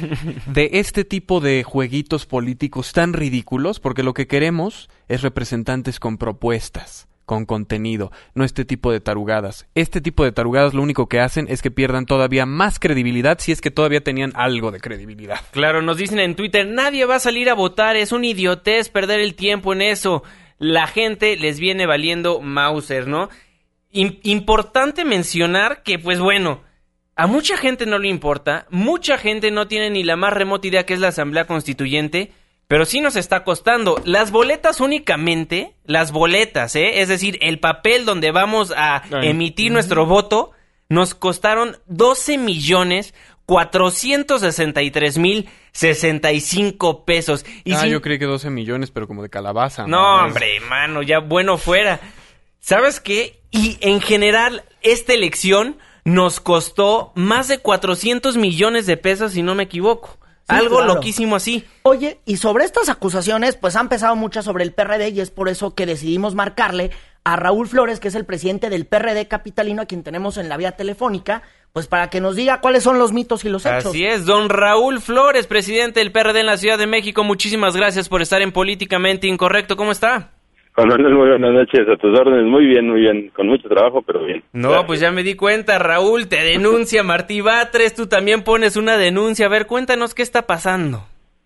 de este tipo de jueguitos políticos tan ridículos, porque lo que queremos es representantes con propuestas con contenido, no este tipo de tarugadas. Este tipo de tarugadas lo único que hacen es que pierdan todavía más credibilidad si es que todavía tenían algo de credibilidad. Claro, nos dicen en Twitter, nadie va a salir a votar, es un idiotez perder el tiempo en eso. La gente les viene valiendo Mauser, ¿no? importante mencionar que, pues bueno, a mucha gente no le importa, mucha gente no tiene ni la más remota idea que es la Asamblea Constituyente, pero sí nos está costando. Las boletas únicamente, las boletas, ¿eh? es decir, el papel donde vamos a emitir nuestro voto, nos costaron 12 millones 463 mil 65 pesos. Y ah, yo creí que 12 millones, pero como de calabaza. No, hombre, mano, ya bueno fuera. ¿Sabes qué? Y en general, esta elección nos costó más de 400 millones de pesos, si no me equivoco. Algo loquísimo así. Oye, y sobre estas acusaciones, pues han pesado muchas sobre el PRD y es por eso que decidimos marcarle a Raúl Flores, que es el presidente del PRD capitalino, a quien tenemos en la vía telefónica, pues para que nos diga cuáles son los mitos y los hechos. Así es, don Raúl Flores, presidente del PRD en la Ciudad de México, muchísimas gracias por estar en Políticamente Incorrecto. ¿Cómo está? Juan Manuel, muy buenas noches, a tus órdenes, muy bien, muy bien, con mucho trabajo, pero bien. No, pues ya me di cuenta, Raúl, te denuncia Martí Batres, tú también pones una denuncia, a ver, cuéntanos qué está pasando.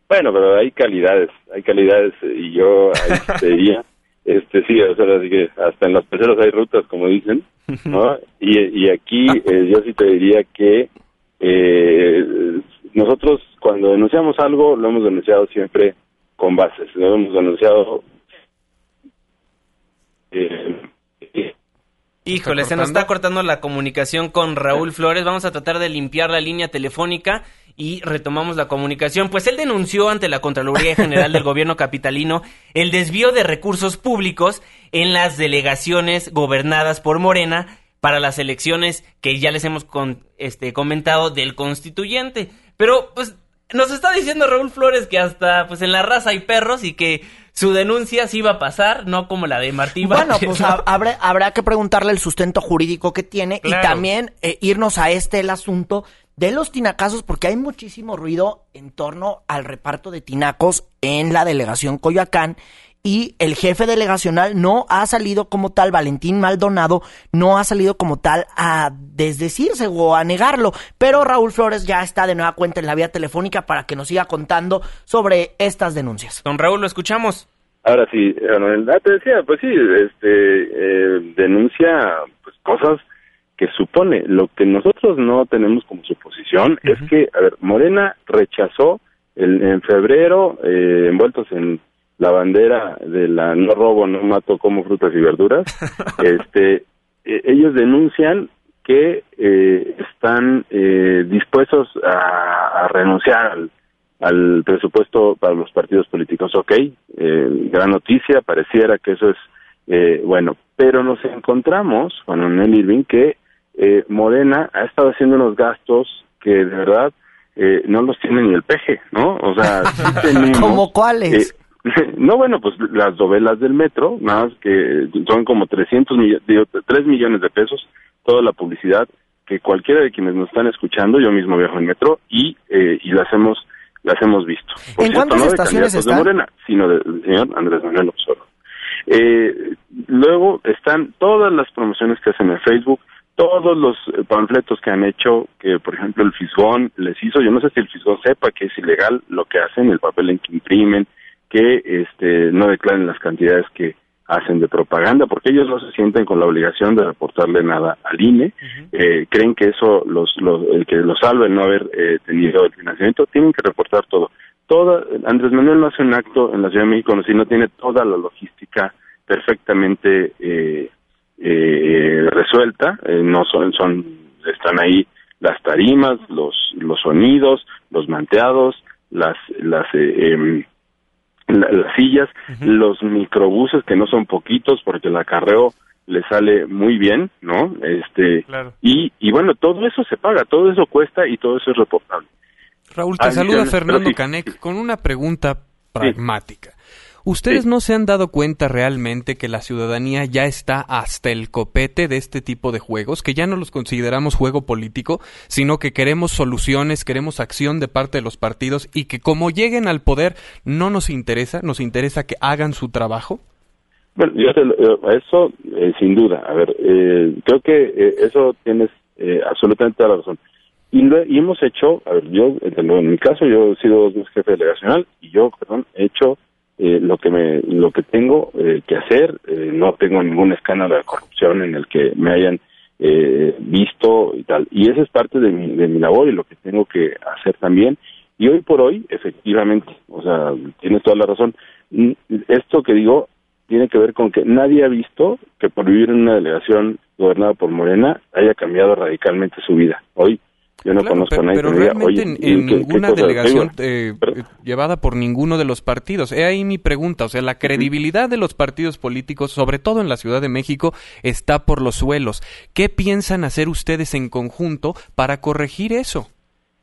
Bueno, pero hay calidades, hay calidades, y yo te diría, este, sí, o sea, así que hasta en los peceros hay rutas, como dicen, ¿no? Y, y aquí eh, yo sí te diría que eh, nosotros cuando denunciamos algo, lo hemos denunciado siempre con bases, lo hemos denunciado eh, Híjole, se nos está cortando la comunicación con Raúl Flores. Vamos a tratar de limpiar la línea telefónica y retomamos la comunicación. Pues él denunció ante la Contraloría General del Gobierno Capitalino el desvío de recursos públicos en las delegaciones gobernadas por Morena para las elecciones que ya les hemos este, comentado del constituyente. Pero pues nos está diciendo Raúl Flores que hasta pues en la raza hay perros y que su denuncia sí va a pasar, no como la de Martín Bueno, pues habrá, habrá, que preguntarle el sustento jurídico que tiene y también eh, irnos a este el asunto de los tinacazos porque hay muchísimo ruido en torno al reparto de tinacos en la delegación Coyoacán y el jefe delegacional no ha salido como tal, Valentín Maldonado, no ha salido como tal a desdecirse o a negarlo, pero Raúl Flores ya está de nueva cuenta en la vía telefónica para que nos siga contando sobre estas denuncias. Don Raúl, lo escuchamos. Ahora sí, ah, te decía, pues sí, este, eh, denuncia pues, cosas que supone. Lo que nosotros no tenemos como suposición es que, a ver, Morena rechazó el, en febrero, eh, envueltos en la bandera de la no robo, no mato, como frutas y verduras, este, e, ellos denuncian que eh, están eh, dispuestos a, renunciar al, presupuesto para los partidos políticos. Ok, eh, gran noticia, pareciera que eso es bueno, pero nos encontramos, con Manuel Irving, que Morena ha estado haciendo unos gastos que de verdad no los tiene ni el peje, ¿no? O sea, ¿Como cuáles? No, bueno, pues las dovelas del metro, más que son como 300 millones, 3 millones de pesos, toda la publicidad que cualquiera de quienes nos están escuchando, yo mismo viajo en metro y, eh, y las hemos las hemos visto. ¿En cuántas estaciones están? de Morena, sino del señor Andrés Manuel López eh, luego están todas las promociones que hacen en Facebook, todos los panfletos que han hecho, que por ejemplo el Fisgón les hizo, yo no sé si el Fisgón sepa que es ilegal lo que hacen, el papel en que imprimen, que este, no declaren las cantidades que hacen de propaganda, porque ellos no se sienten con la obligación de reportarle nada al INE, eh, creen que eso los, los el que los salva el no haber eh, tenido el financiamiento, tienen que reportar todo. Toda, Andrés Manuel no hace un acto en la Ciudad de México si no tiene toda la logística perfectamente eh, resuelta, no son, son, están ahí las tarimas, los, los sonidos, los manteados, las, las em, las sillas, los microbuses que no son poquitos porque el acarreo le sale muy bien, ¿no? Este y, y bueno, todo eso se paga, todo eso cuesta y todo eso es reportable. Raúl, te saluda Fernando Canek con una pregunta pragmática. ¿Ustedes no se han dado cuenta realmente que la ciudadanía ya está hasta el copete de este tipo de juegos, que ya no los consideramos juego político, sino que queremos soluciones, queremos acción de parte de los partidos y que como lleguen al poder no nos interesa, nos interesa que hagan su trabajo? Bueno, yo te, eso eh, sin duda. A ver, eh, creo que eh, eso tienes eh, absolutamente toda la razón. Y, lo, y hemos hecho, a ver, yo, en mi caso, yo he sido dos veces jefe delegacional y yo, perdón, he hecho eh, lo que me, lo que tengo eh, que hacer. Eh, no tengo ningún escándalo de corrupción en el que me hayan eh, visto y tal. Y esa es parte de mi, de mi labor y lo que tengo que hacer también. Y hoy por hoy, efectivamente, o sea, tienes toda la razón. Esto que digo tiene que ver con que nadie ha visto que por vivir en una delegación gobernada por Morena haya cambiado radicalmente su vida. Hoy yo no Claro, conozco a nadie pero realmente "Oye, en, ¿y en qué- qué ninguna cosas?". delegación Digo, eh, llevada por ninguno de los partidos. He ahí mi pregunta, o sea, la credibilidad de los partidos políticos, sobre todo en la Ciudad de México, está por los suelos. ¿Qué piensan hacer ustedes en conjunto para corregir eso?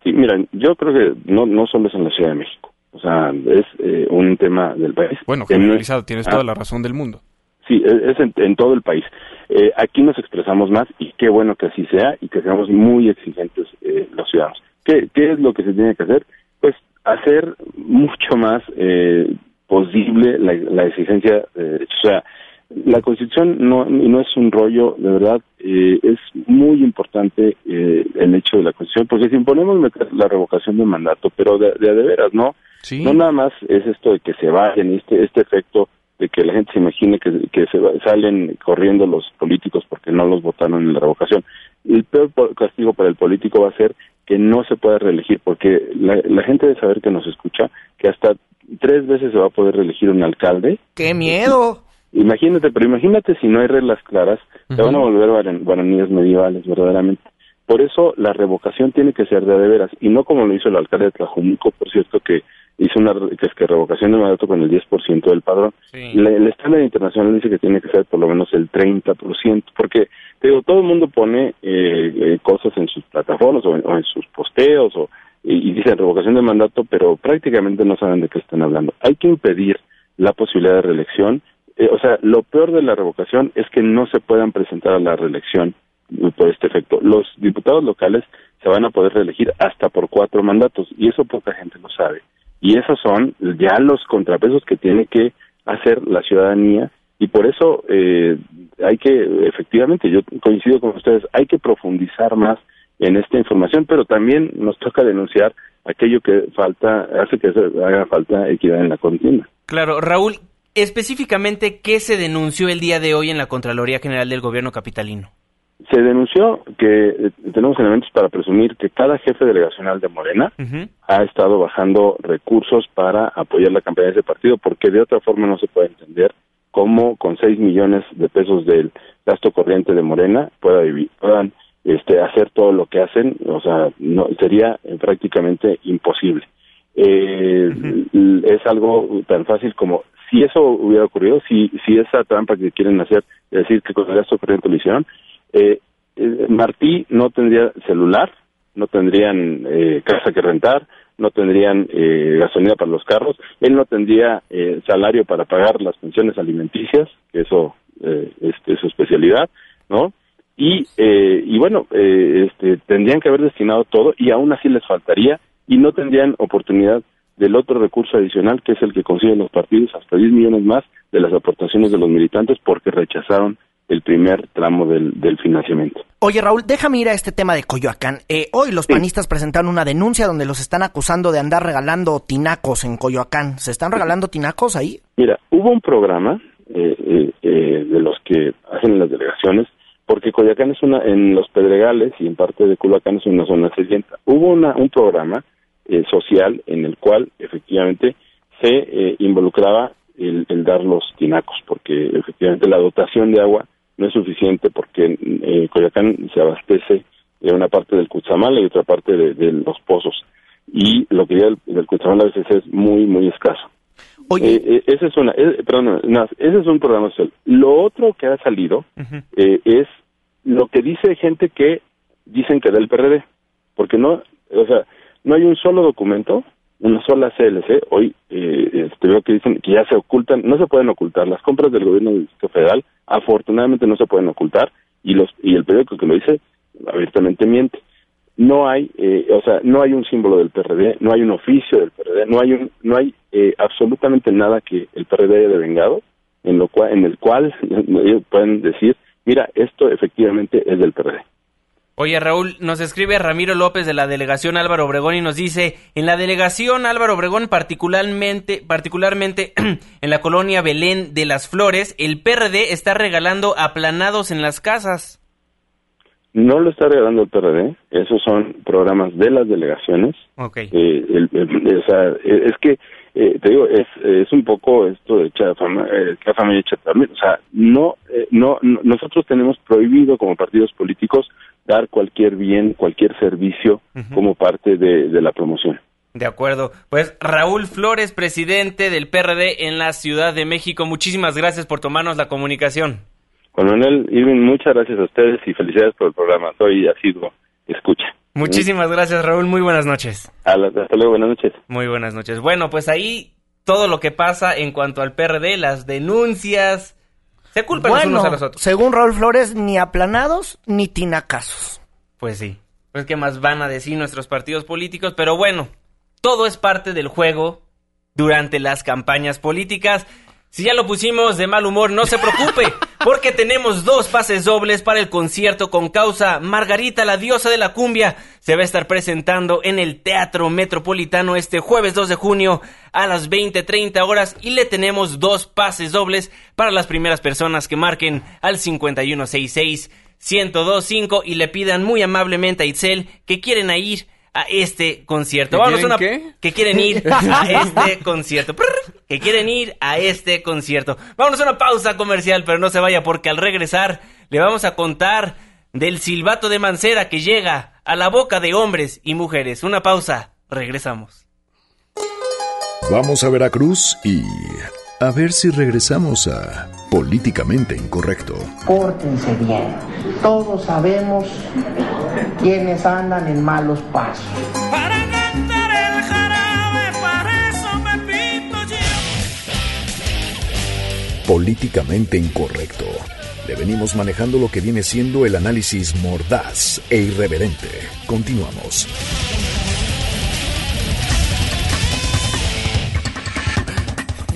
Sí, mira, yo creo que no, no solo es en la Ciudad de México. O sea, es eh, un tema del país. Bueno, generalizado, tienes Ah, toda la razón del mundo. Sí, es es en, en todo el país. Eh, aquí nos expresamos más y qué bueno que así sea y que seamos muy exigentes eh, los ciudadanos. ¿Qué, ¿Qué es lo que se tiene que hacer? Pues hacer mucho más eh, posible la, la exigencia. O sea, la Constitución no, no es un rollo, de verdad, eh, es muy importante eh, el hecho de la Constitución, porque si imponemos la revocación de mandato, pero de, de, de veras, ¿no? Sí. No nada más es esto de que se vayan, este, este efecto de que la gente se imagine que, que se va- salen corriendo los políticos porque no los votaron en la revocación. El peor castigo para el político va a ser que no se pueda reelegir, porque la, la gente debe saber que nos escucha que hasta tres veces se va a poder reelegir un alcalde. ¡Qué miedo! Imagínate, pero imagínate si no hay reglas claras, se van a volver guaran- guaraníes medievales, verdaderamente. Por eso la revocación tiene que ser de a de veras, y no como lo hizo el alcalde de Tlajumulco, por cierto, que hizo una que es que revocación de mandato con el 10% del padrón. La- el estándar internacional dice que tiene que ser por lo menos el 30%, porque te digo, todo el mundo pone eh, eh, cosas en sus plataformas o en, o en sus posteos o y, y dice revocación de mandato, pero prácticamente no saben de qué están hablando. Hay que impedir la posibilidad de reelección. Eh, o sea, lo peor de la revocación es que no se puedan presentar a la reelección eh, por este efecto. Los diputados locales se van a poder reelegir hasta por cuatro mandatos y eso poca gente lo sabe. Y esos son ya los contrapesos que tiene que hacer la ciudadanía y por eso eh, hay que, efectivamente, yo coincido con ustedes, hay que profundizar más en esta información, pero también nos toca denunciar aquello que falta, hace que haga falta equidad en la contienda. Claro, Raúl, específicamente, ¿qué se denunció el día de hoy en la Contraloría General del Gobierno Capitalino? Se denunció que eh, tenemos elementos para presumir que cada jefe delegacional de Morena ha estado bajando recursos para apoyar la campaña de ese partido, porque de otra forma no se puede entender cómo con 6 millones de pesos del gasto corriente de Morena pueda vivir, puedan este, hacer todo lo que hacen, o sea, no sería eh, prácticamente imposible. Eh, Es algo tan fácil como si eso hubiera ocurrido, si, si esa trampa que quieren hacer, es decir, que con el gasto corriente lo hicieron, eh, eh, Martí no tendría celular, no tendrían eh, casa que rentar, no tendrían eh, gasolina para los carros, él no tendría eh, salario para pagar las pensiones alimenticias, que eso eh, este, es su especialidad, ¿no? Y, eh, y bueno, este, tendrían que haber destinado todo y aún así les faltaría y no tendrían oportunidad del otro recurso adicional que es el que consiguen los partidos, hasta 10 millones más de las aportaciones de los militantes porque rechazaron el primer tramo del, del financiamiento. Oye, Raúl, déjame ir a este tema de Coyoacán. Eh, hoy los panistas presentaron una denuncia donde los están acusando de andar regalando tinacos en Coyoacán. ¿Se están regalando tinacos ahí? Mira, hubo un programa eh, eh, eh, de los que hacen las delegaciones, porque Coyoacán es una, en los Pedregales y en parte de Culhuacán es una zona sedienta. Hubo una, un programa eh, social en el cual efectivamente se eh, involucraba el, el dar los tinacos, porque efectivamente la dotación de agua no es suficiente porque eh, Coyoacán se abastece de una parte del Cutzamala y otra parte de, de los pozos. Y lo que llega del, del Cutzamala a veces es muy, muy escaso. Eh, eh, ese es una, eh, perdón, no, ese es un programa social. Lo otro que ha salido eh, es lo que dice gente que dicen que del PRD, porque no, o sea, no hay un solo documento una sola CLC. Hoy eh, este, que dicen que ya se ocultan, no se pueden ocultar. Las compras del gobierno del Distrito Federal, afortunadamente, no se pueden ocultar y los y el periódico que lo dice abiertamente miente. No hay, eh, o sea, no hay un símbolo del PRD, no hay un oficio del PRD, no hay un, no hay eh, absolutamente nada que el PRD haya devengado en lo cual, en el cual ellos pueden decir, mira, esto efectivamente es del PRD. Oye, Raúl, nos escribe Ramiro López de la delegación Álvaro Obregón y nos dice, en la delegación Álvaro Obregón, particularmente, particularmente en la colonia Belén de las Flores, el PRD está regalando aplanados en las casas. No lo está regalando el PRD, esos son programas de las delegaciones. Ok. Eh, el- eh, es que, eh, te digo, es, es un poco esto de la familia echa también. O sea, no, eh, no, no- nosotros tenemos prohibido como partidos políticos dar cualquier bien, cualquier servicio como parte de, de la promoción. De acuerdo. Pues Raúl Flores, presidente del PRD en la Ciudad de México, muchísimas gracias por tomarnos la comunicación. Juan Manuel Irving, muchas gracias a ustedes y felicidades por el programa. Soy asiduo escucha. Muchísimas gracias, Raúl. Muy buenas noches. Hasta luego, buenas noches. Muy buenas noches. Bueno, pues ahí todo lo que pasa en cuanto al PRD, las denuncias, se culpan los unos a los otros. según Raúl Flores, ni aplanados ni tinacazos. Pues sí. Pues qué más van a decir nuestros partidos políticos, pero bueno, todo es parte del juego durante las campañas políticas. Si ya lo pusimos de mal humor, no se preocupe, porque tenemos dos pases dobles para el concierto con causa Margarita, la diosa de la cumbia. Se va a estar presentando en el Teatro Metropolitano este jueves 2 de junio a las 20.30 horas y le tenemos dos pases dobles para las primeras personas que marquen al 5166 1025 y le pidan muy amablemente a Itzel que quieren ir a este concierto. ¿Que Vámonos quieren una- qué? que quieren ir a este concierto. Que quieren ir a este concierto. Vámonos a una pausa comercial, pero no se vaya porque al regresar le vamos a contar del silbato de Mancera que llega a la boca de hombres y mujeres. Una pausa, regresamos. Vamos a Veracruz y a ver si regresamos a Políticamente Incorrecto. Pórtense bien. Todos sabemos quiénes andan en malos pasos. Políticamente Incorrecto. Le venimos manejando lo que viene siendo el análisis mordaz e irreverente. Continuamos.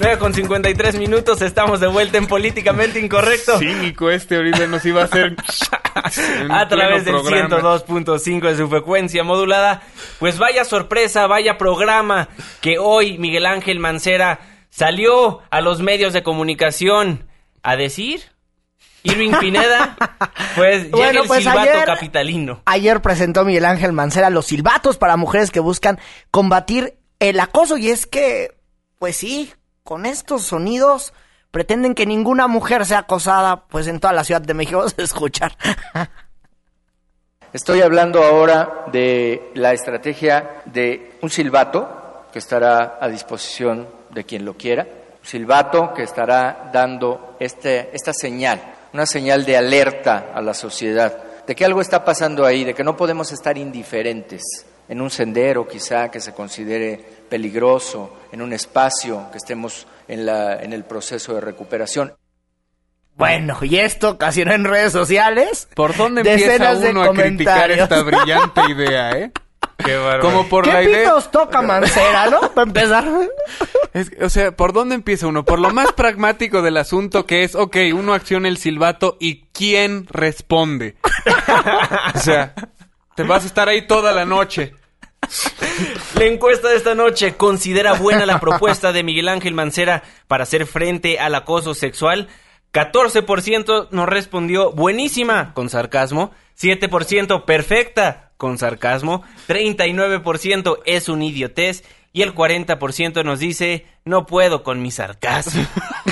Nueve con 53 minutos, estamos de vuelta en Políticamente Incorrecto. Cínico este ahorita nos iba a hacer... a través del pleno programa. 102.5 de su frecuencia modulada. Pues vaya sorpresa, vaya programa que hoy Miguel Ángel Mancera salió a los medios de comunicación a decir. Irving Pineda, pues llega Bueno, el pues silbato ayer- capitalino. Ayer presentó Miguel Ángel Mancera los silbatos para mujeres que buscan combatir el acoso y es que, pues sí, con estos sonidos pretenden que ninguna mujer sea acosada, pues en toda la Ciudad de México vamos a escuchar. Estoy hablando ahora de la estrategia de un silbato que estará a disposición de quien lo quiera, un silbato que estará dando este, esta señal, una señal de alerta a la sociedad, de que algo está pasando ahí, de que no podemos estar indiferentes en un sendero quizá que se considere peligroso, en un espacio que estemos en, la, en el proceso de recuperación. Bueno, y esto ocasionó en redes sociales. ¿Por dónde empieza de uno a criticar esta brillante idea, eh? Qué bárbaro. Como por ¿Qué la idea... pitos toca Mancera, no? Para empezar. Es- o sea, ¿por dónde empieza uno? Por lo más pragmático del asunto que es, ok, uno acciona el silbato y ¿quién responde? o sea, te vas a estar ahí toda la noche. La encuesta de esta noche considera buena la propuesta de Miguel Ángel Mancera para hacer frente al acoso sexual. 14% nos respondió buenísima con sarcasmo, 7% perfecta con sarcasmo, 39% es un idiotez y el 40% nos dice no puedo con mi sarcasmo.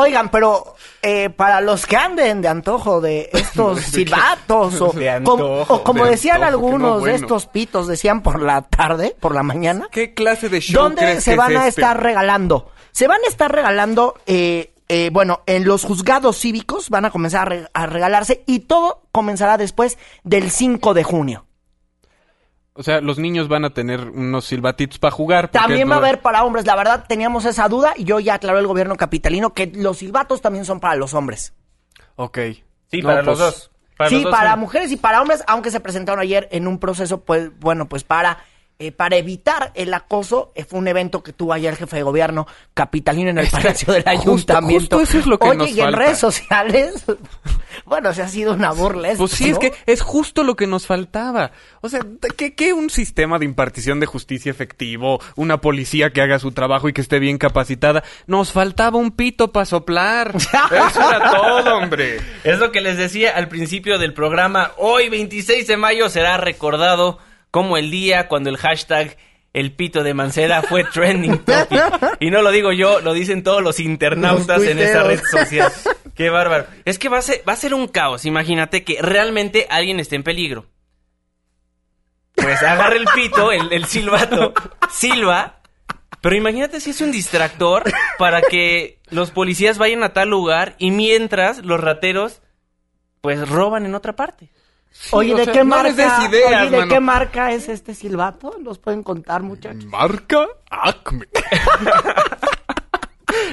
Oigan, pero eh, para los que anden de antojo de estos silbatos o, De como, antojo, o como de decían antojo, que no, algunos de estos pitos, decían por la tarde, por la mañana, ¿Qué clase de show ¿dónde crees se que van es a este? estar regalando? Se van a estar regalando, eh, eh, bueno, en los juzgados cívicos van a comenzar a, re- a regalarse y todo comenzará después del 5 de junio. O sea, los niños van a tener unos silbatitos para jugar. También va a haber para hombres. La verdad, teníamos esa duda y yo ya aclaró el gobierno capitalino que los silbatos también son para los hombres. Ok. Sí, No, para los pues, dos. Para sí, los dos para son- mujeres y para hombres, aunque se presentaron ayer en un proceso, pues, bueno, pues para, eh, para evitar el acoso, eh, fue un evento que tuvo ayer el jefe de gobierno capitalino en el Palacio del justo- Ayuntamiento. justo eso es lo que Oye, nos y en redes sociales, bueno, se ha sido una burla esto, Pues sí, es que es justo lo que nos faltaba. O sea, ¿qué, qué un sistema de impartición de justicia efectivo, una policía que haga su trabajo y que esté bien capacitada? Nos faltaba un pito para soplar. Eso era todo, hombre. Es lo que les decía al principio del programa. Hoy, 26 de mayo, será recordado como el día cuando el hashtag el pito de Mancera fue trending topic. Y no lo digo yo, lo dicen todos los internautas Los en esa red social. Qué bárbaro. Es que va a ser, va a ser un caos. Imagínate que realmente alguien esté en peligro. Pues agarra el pito, el, el silbato, silba. Pero imagínate si es un distractor para que los policías vayan a tal lugar y mientras los rateros pues roban en otra parte. Oye, o ¿de sea, qué no marca? les des ideas, oye, ¿de mano. qué marca es este silbato? ¿Los pueden contar, muchachos? Marca Acme.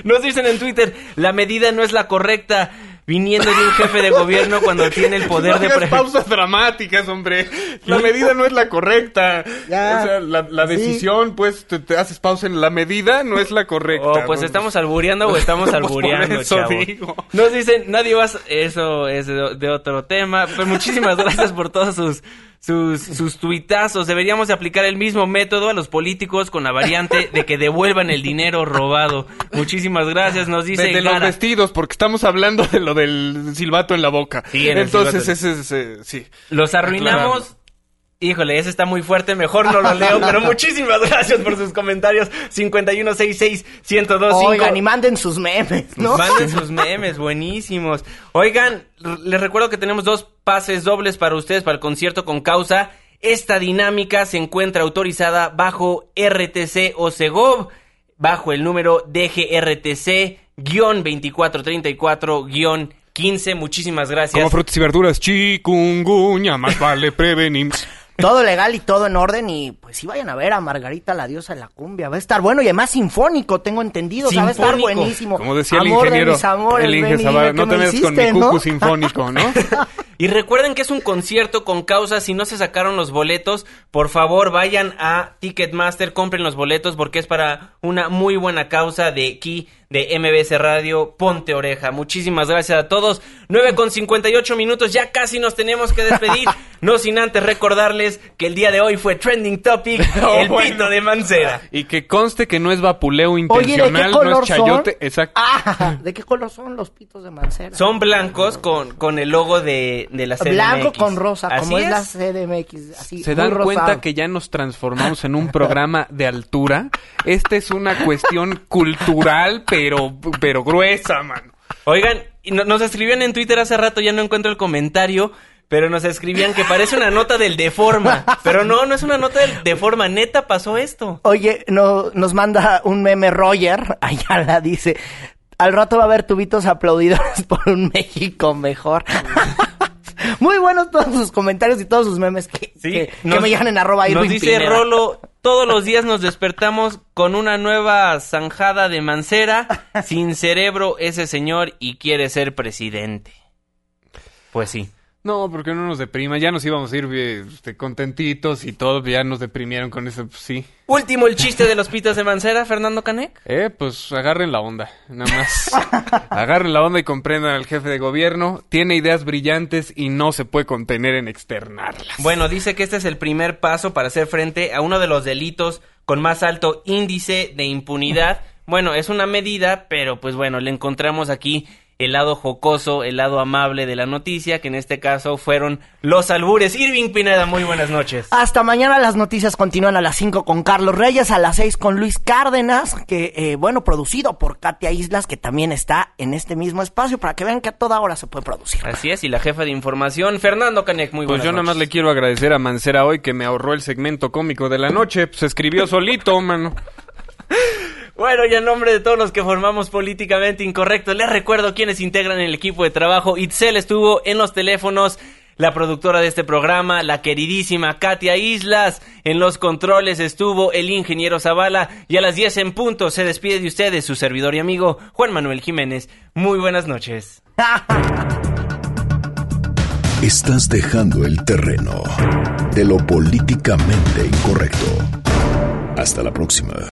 Nos dicen en Twitter, la medida no es la correcta, viniendo de un jefe de gobierno cuando tiene el poder no de... hagas pre- pausas dramáticas, hombre. La medida no es la correcta. Ya. O sea, la, la Sí. decisión, pues, te, te haces pausa en la medida, no es la correcta. Oh, pues ¿no? estamos albureando o estamos Pues albureando, eso chavo. digo. Nos dicen, nadie va a... Eso es de, de otro tema. Pues muchísimas gracias por todos sus, sus, sus tuitazos. Deberíamos de aplicar el mismo método a los políticos con la variante de que devuelvan el dinero robado. Muchísimas gracias, nos dice de, los vestidos, porque estamos hablando de lo del silbato en la boca. Sí, en Entonces, ese es, eh, sí. Los arruinamos. Híjole, ese está muy fuerte, mejor no lo leo, pero muchísimas gracias por sus comentarios. 5166-1025. Oigan, y manden sus memes, ¿no? Manden sus memes, buenísimos. Oigan, les recuerdo que tenemos dos pases dobles para ustedes para el concierto con causa. Esta dinámica se encuentra autorizada bajo RTC o Segov, bajo el número DGRTC-2434-15. Muchísimas gracias. Como frutas y verduras, chikungunya, más vale prevenir. Todo legal y todo en orden y pues sí vayan a ver a Margarita la diosa de la cumbia. Va a estar bueno y además sinfónico, tengo entendido. O sea, va a estar Sinfónico. buenísimo. Como decía el Amor de ingeniero, mis amores, el Inge ven y Zavala, dime no te metas con mi cucu ¿no? sinfónico, ¿no? Y recuerden que es un concierto con causa. Si no se sacaron los boletos, por favor vayan a Ticketmaster, compren los boletos porque es para una muy buena causa de aquí, de MBS Radio, Ponte Oreja. Muchísimas gracias a todos. 9 con 58 minutos, ya casi nos tenemos que despedir. no sin antes recordarles que el día de hoy fue Trending Topic, Oh, el bueno. pito de Mancera. Y que conste que no es vapuleo Oye, ¿de qué intencional, no es chayote. son? Exacto. Ah, ¿de qué color son los pitos de Mancera? Son blancos con, con el logo de, de la CDMX. Blanco con rosa, como Así es, la CDMX. Así, ¿Se dan cuenta que ya nos transformamos en un programa de altura? Esta es una cuestión cultural, pero, pero gruesa, mano. Oigan, nos escribían en Twitter hace rato, ya no encuentro el comentario, pero nos escribían que parece una nota del Deforma. Pero no, no es una nota del Deforma, neta pasó esto. Oye, no, nos manda un meme Roger, Ayala dice, al rato va a haber tubitos aplaudidores por un México mejor. Muy buenos todos sus comentarios y todos sus memes que, Nos- me llegan en arroba Nos dice Pineda. Rolo, todos los días nos despertamos con una nueva zanjada de Mancera, sin cerebro ese señor y quiere ser presidente. Pues sí. No, porque no nos deprima. Ya nos íbamos a ir eh, este, contentitos y todo. Ya nos deprimieron con eso, pues sí. Último el chiste de los pitos de Mancera, Fernando Canek. Eh, pues agarren la onda, nada más. agarren la onda y comprendan al jefe de gobierno. Tiene ideas brillantes y no se puede contener en externarlas. Bueno, dice que este es el primer paso para hacer frente a uno de los delitos con más alto índice de impunidad. Bueno, es una medida, pero pues bueno, le encontramos aquí el lado jocoso, el lado amable de la noticia, que en este caso fueron los albures. Irving Pineda, muy buenas noches. Hasta mañana las noticias continúan a las 5 con Carlos Reyes, a las 6 con Luis Cárdenas, que, eh, bueno, producido por Katia Islas, que también está en este mismo espacio, para que vean que a toda hora se puede producir. Así es, y la jefa de información, Fernando Canek, muy Pues buenas yo nada más le quiero agradecer a Mancera hoy que me ahorró el segmento cómico de la noche. Pues escribió solito, mano. Bueno, y en nombre de todos los que formamos Políticamente Incorrecto, les recuerdo quienes integran el equipo de trabajo. Itzel estuvo en los teléfonos, la productora de este programa, la queridísima Katia Islas. En los controles estuvo el ingeniero Zavala y a las 10 en punto se despide de ustedes su servidor y amigo Juan Manuel Jiménez. Muy buenas noches. Estás dejando el terreno de lo políticamente incorrecto. Hasta la próxima.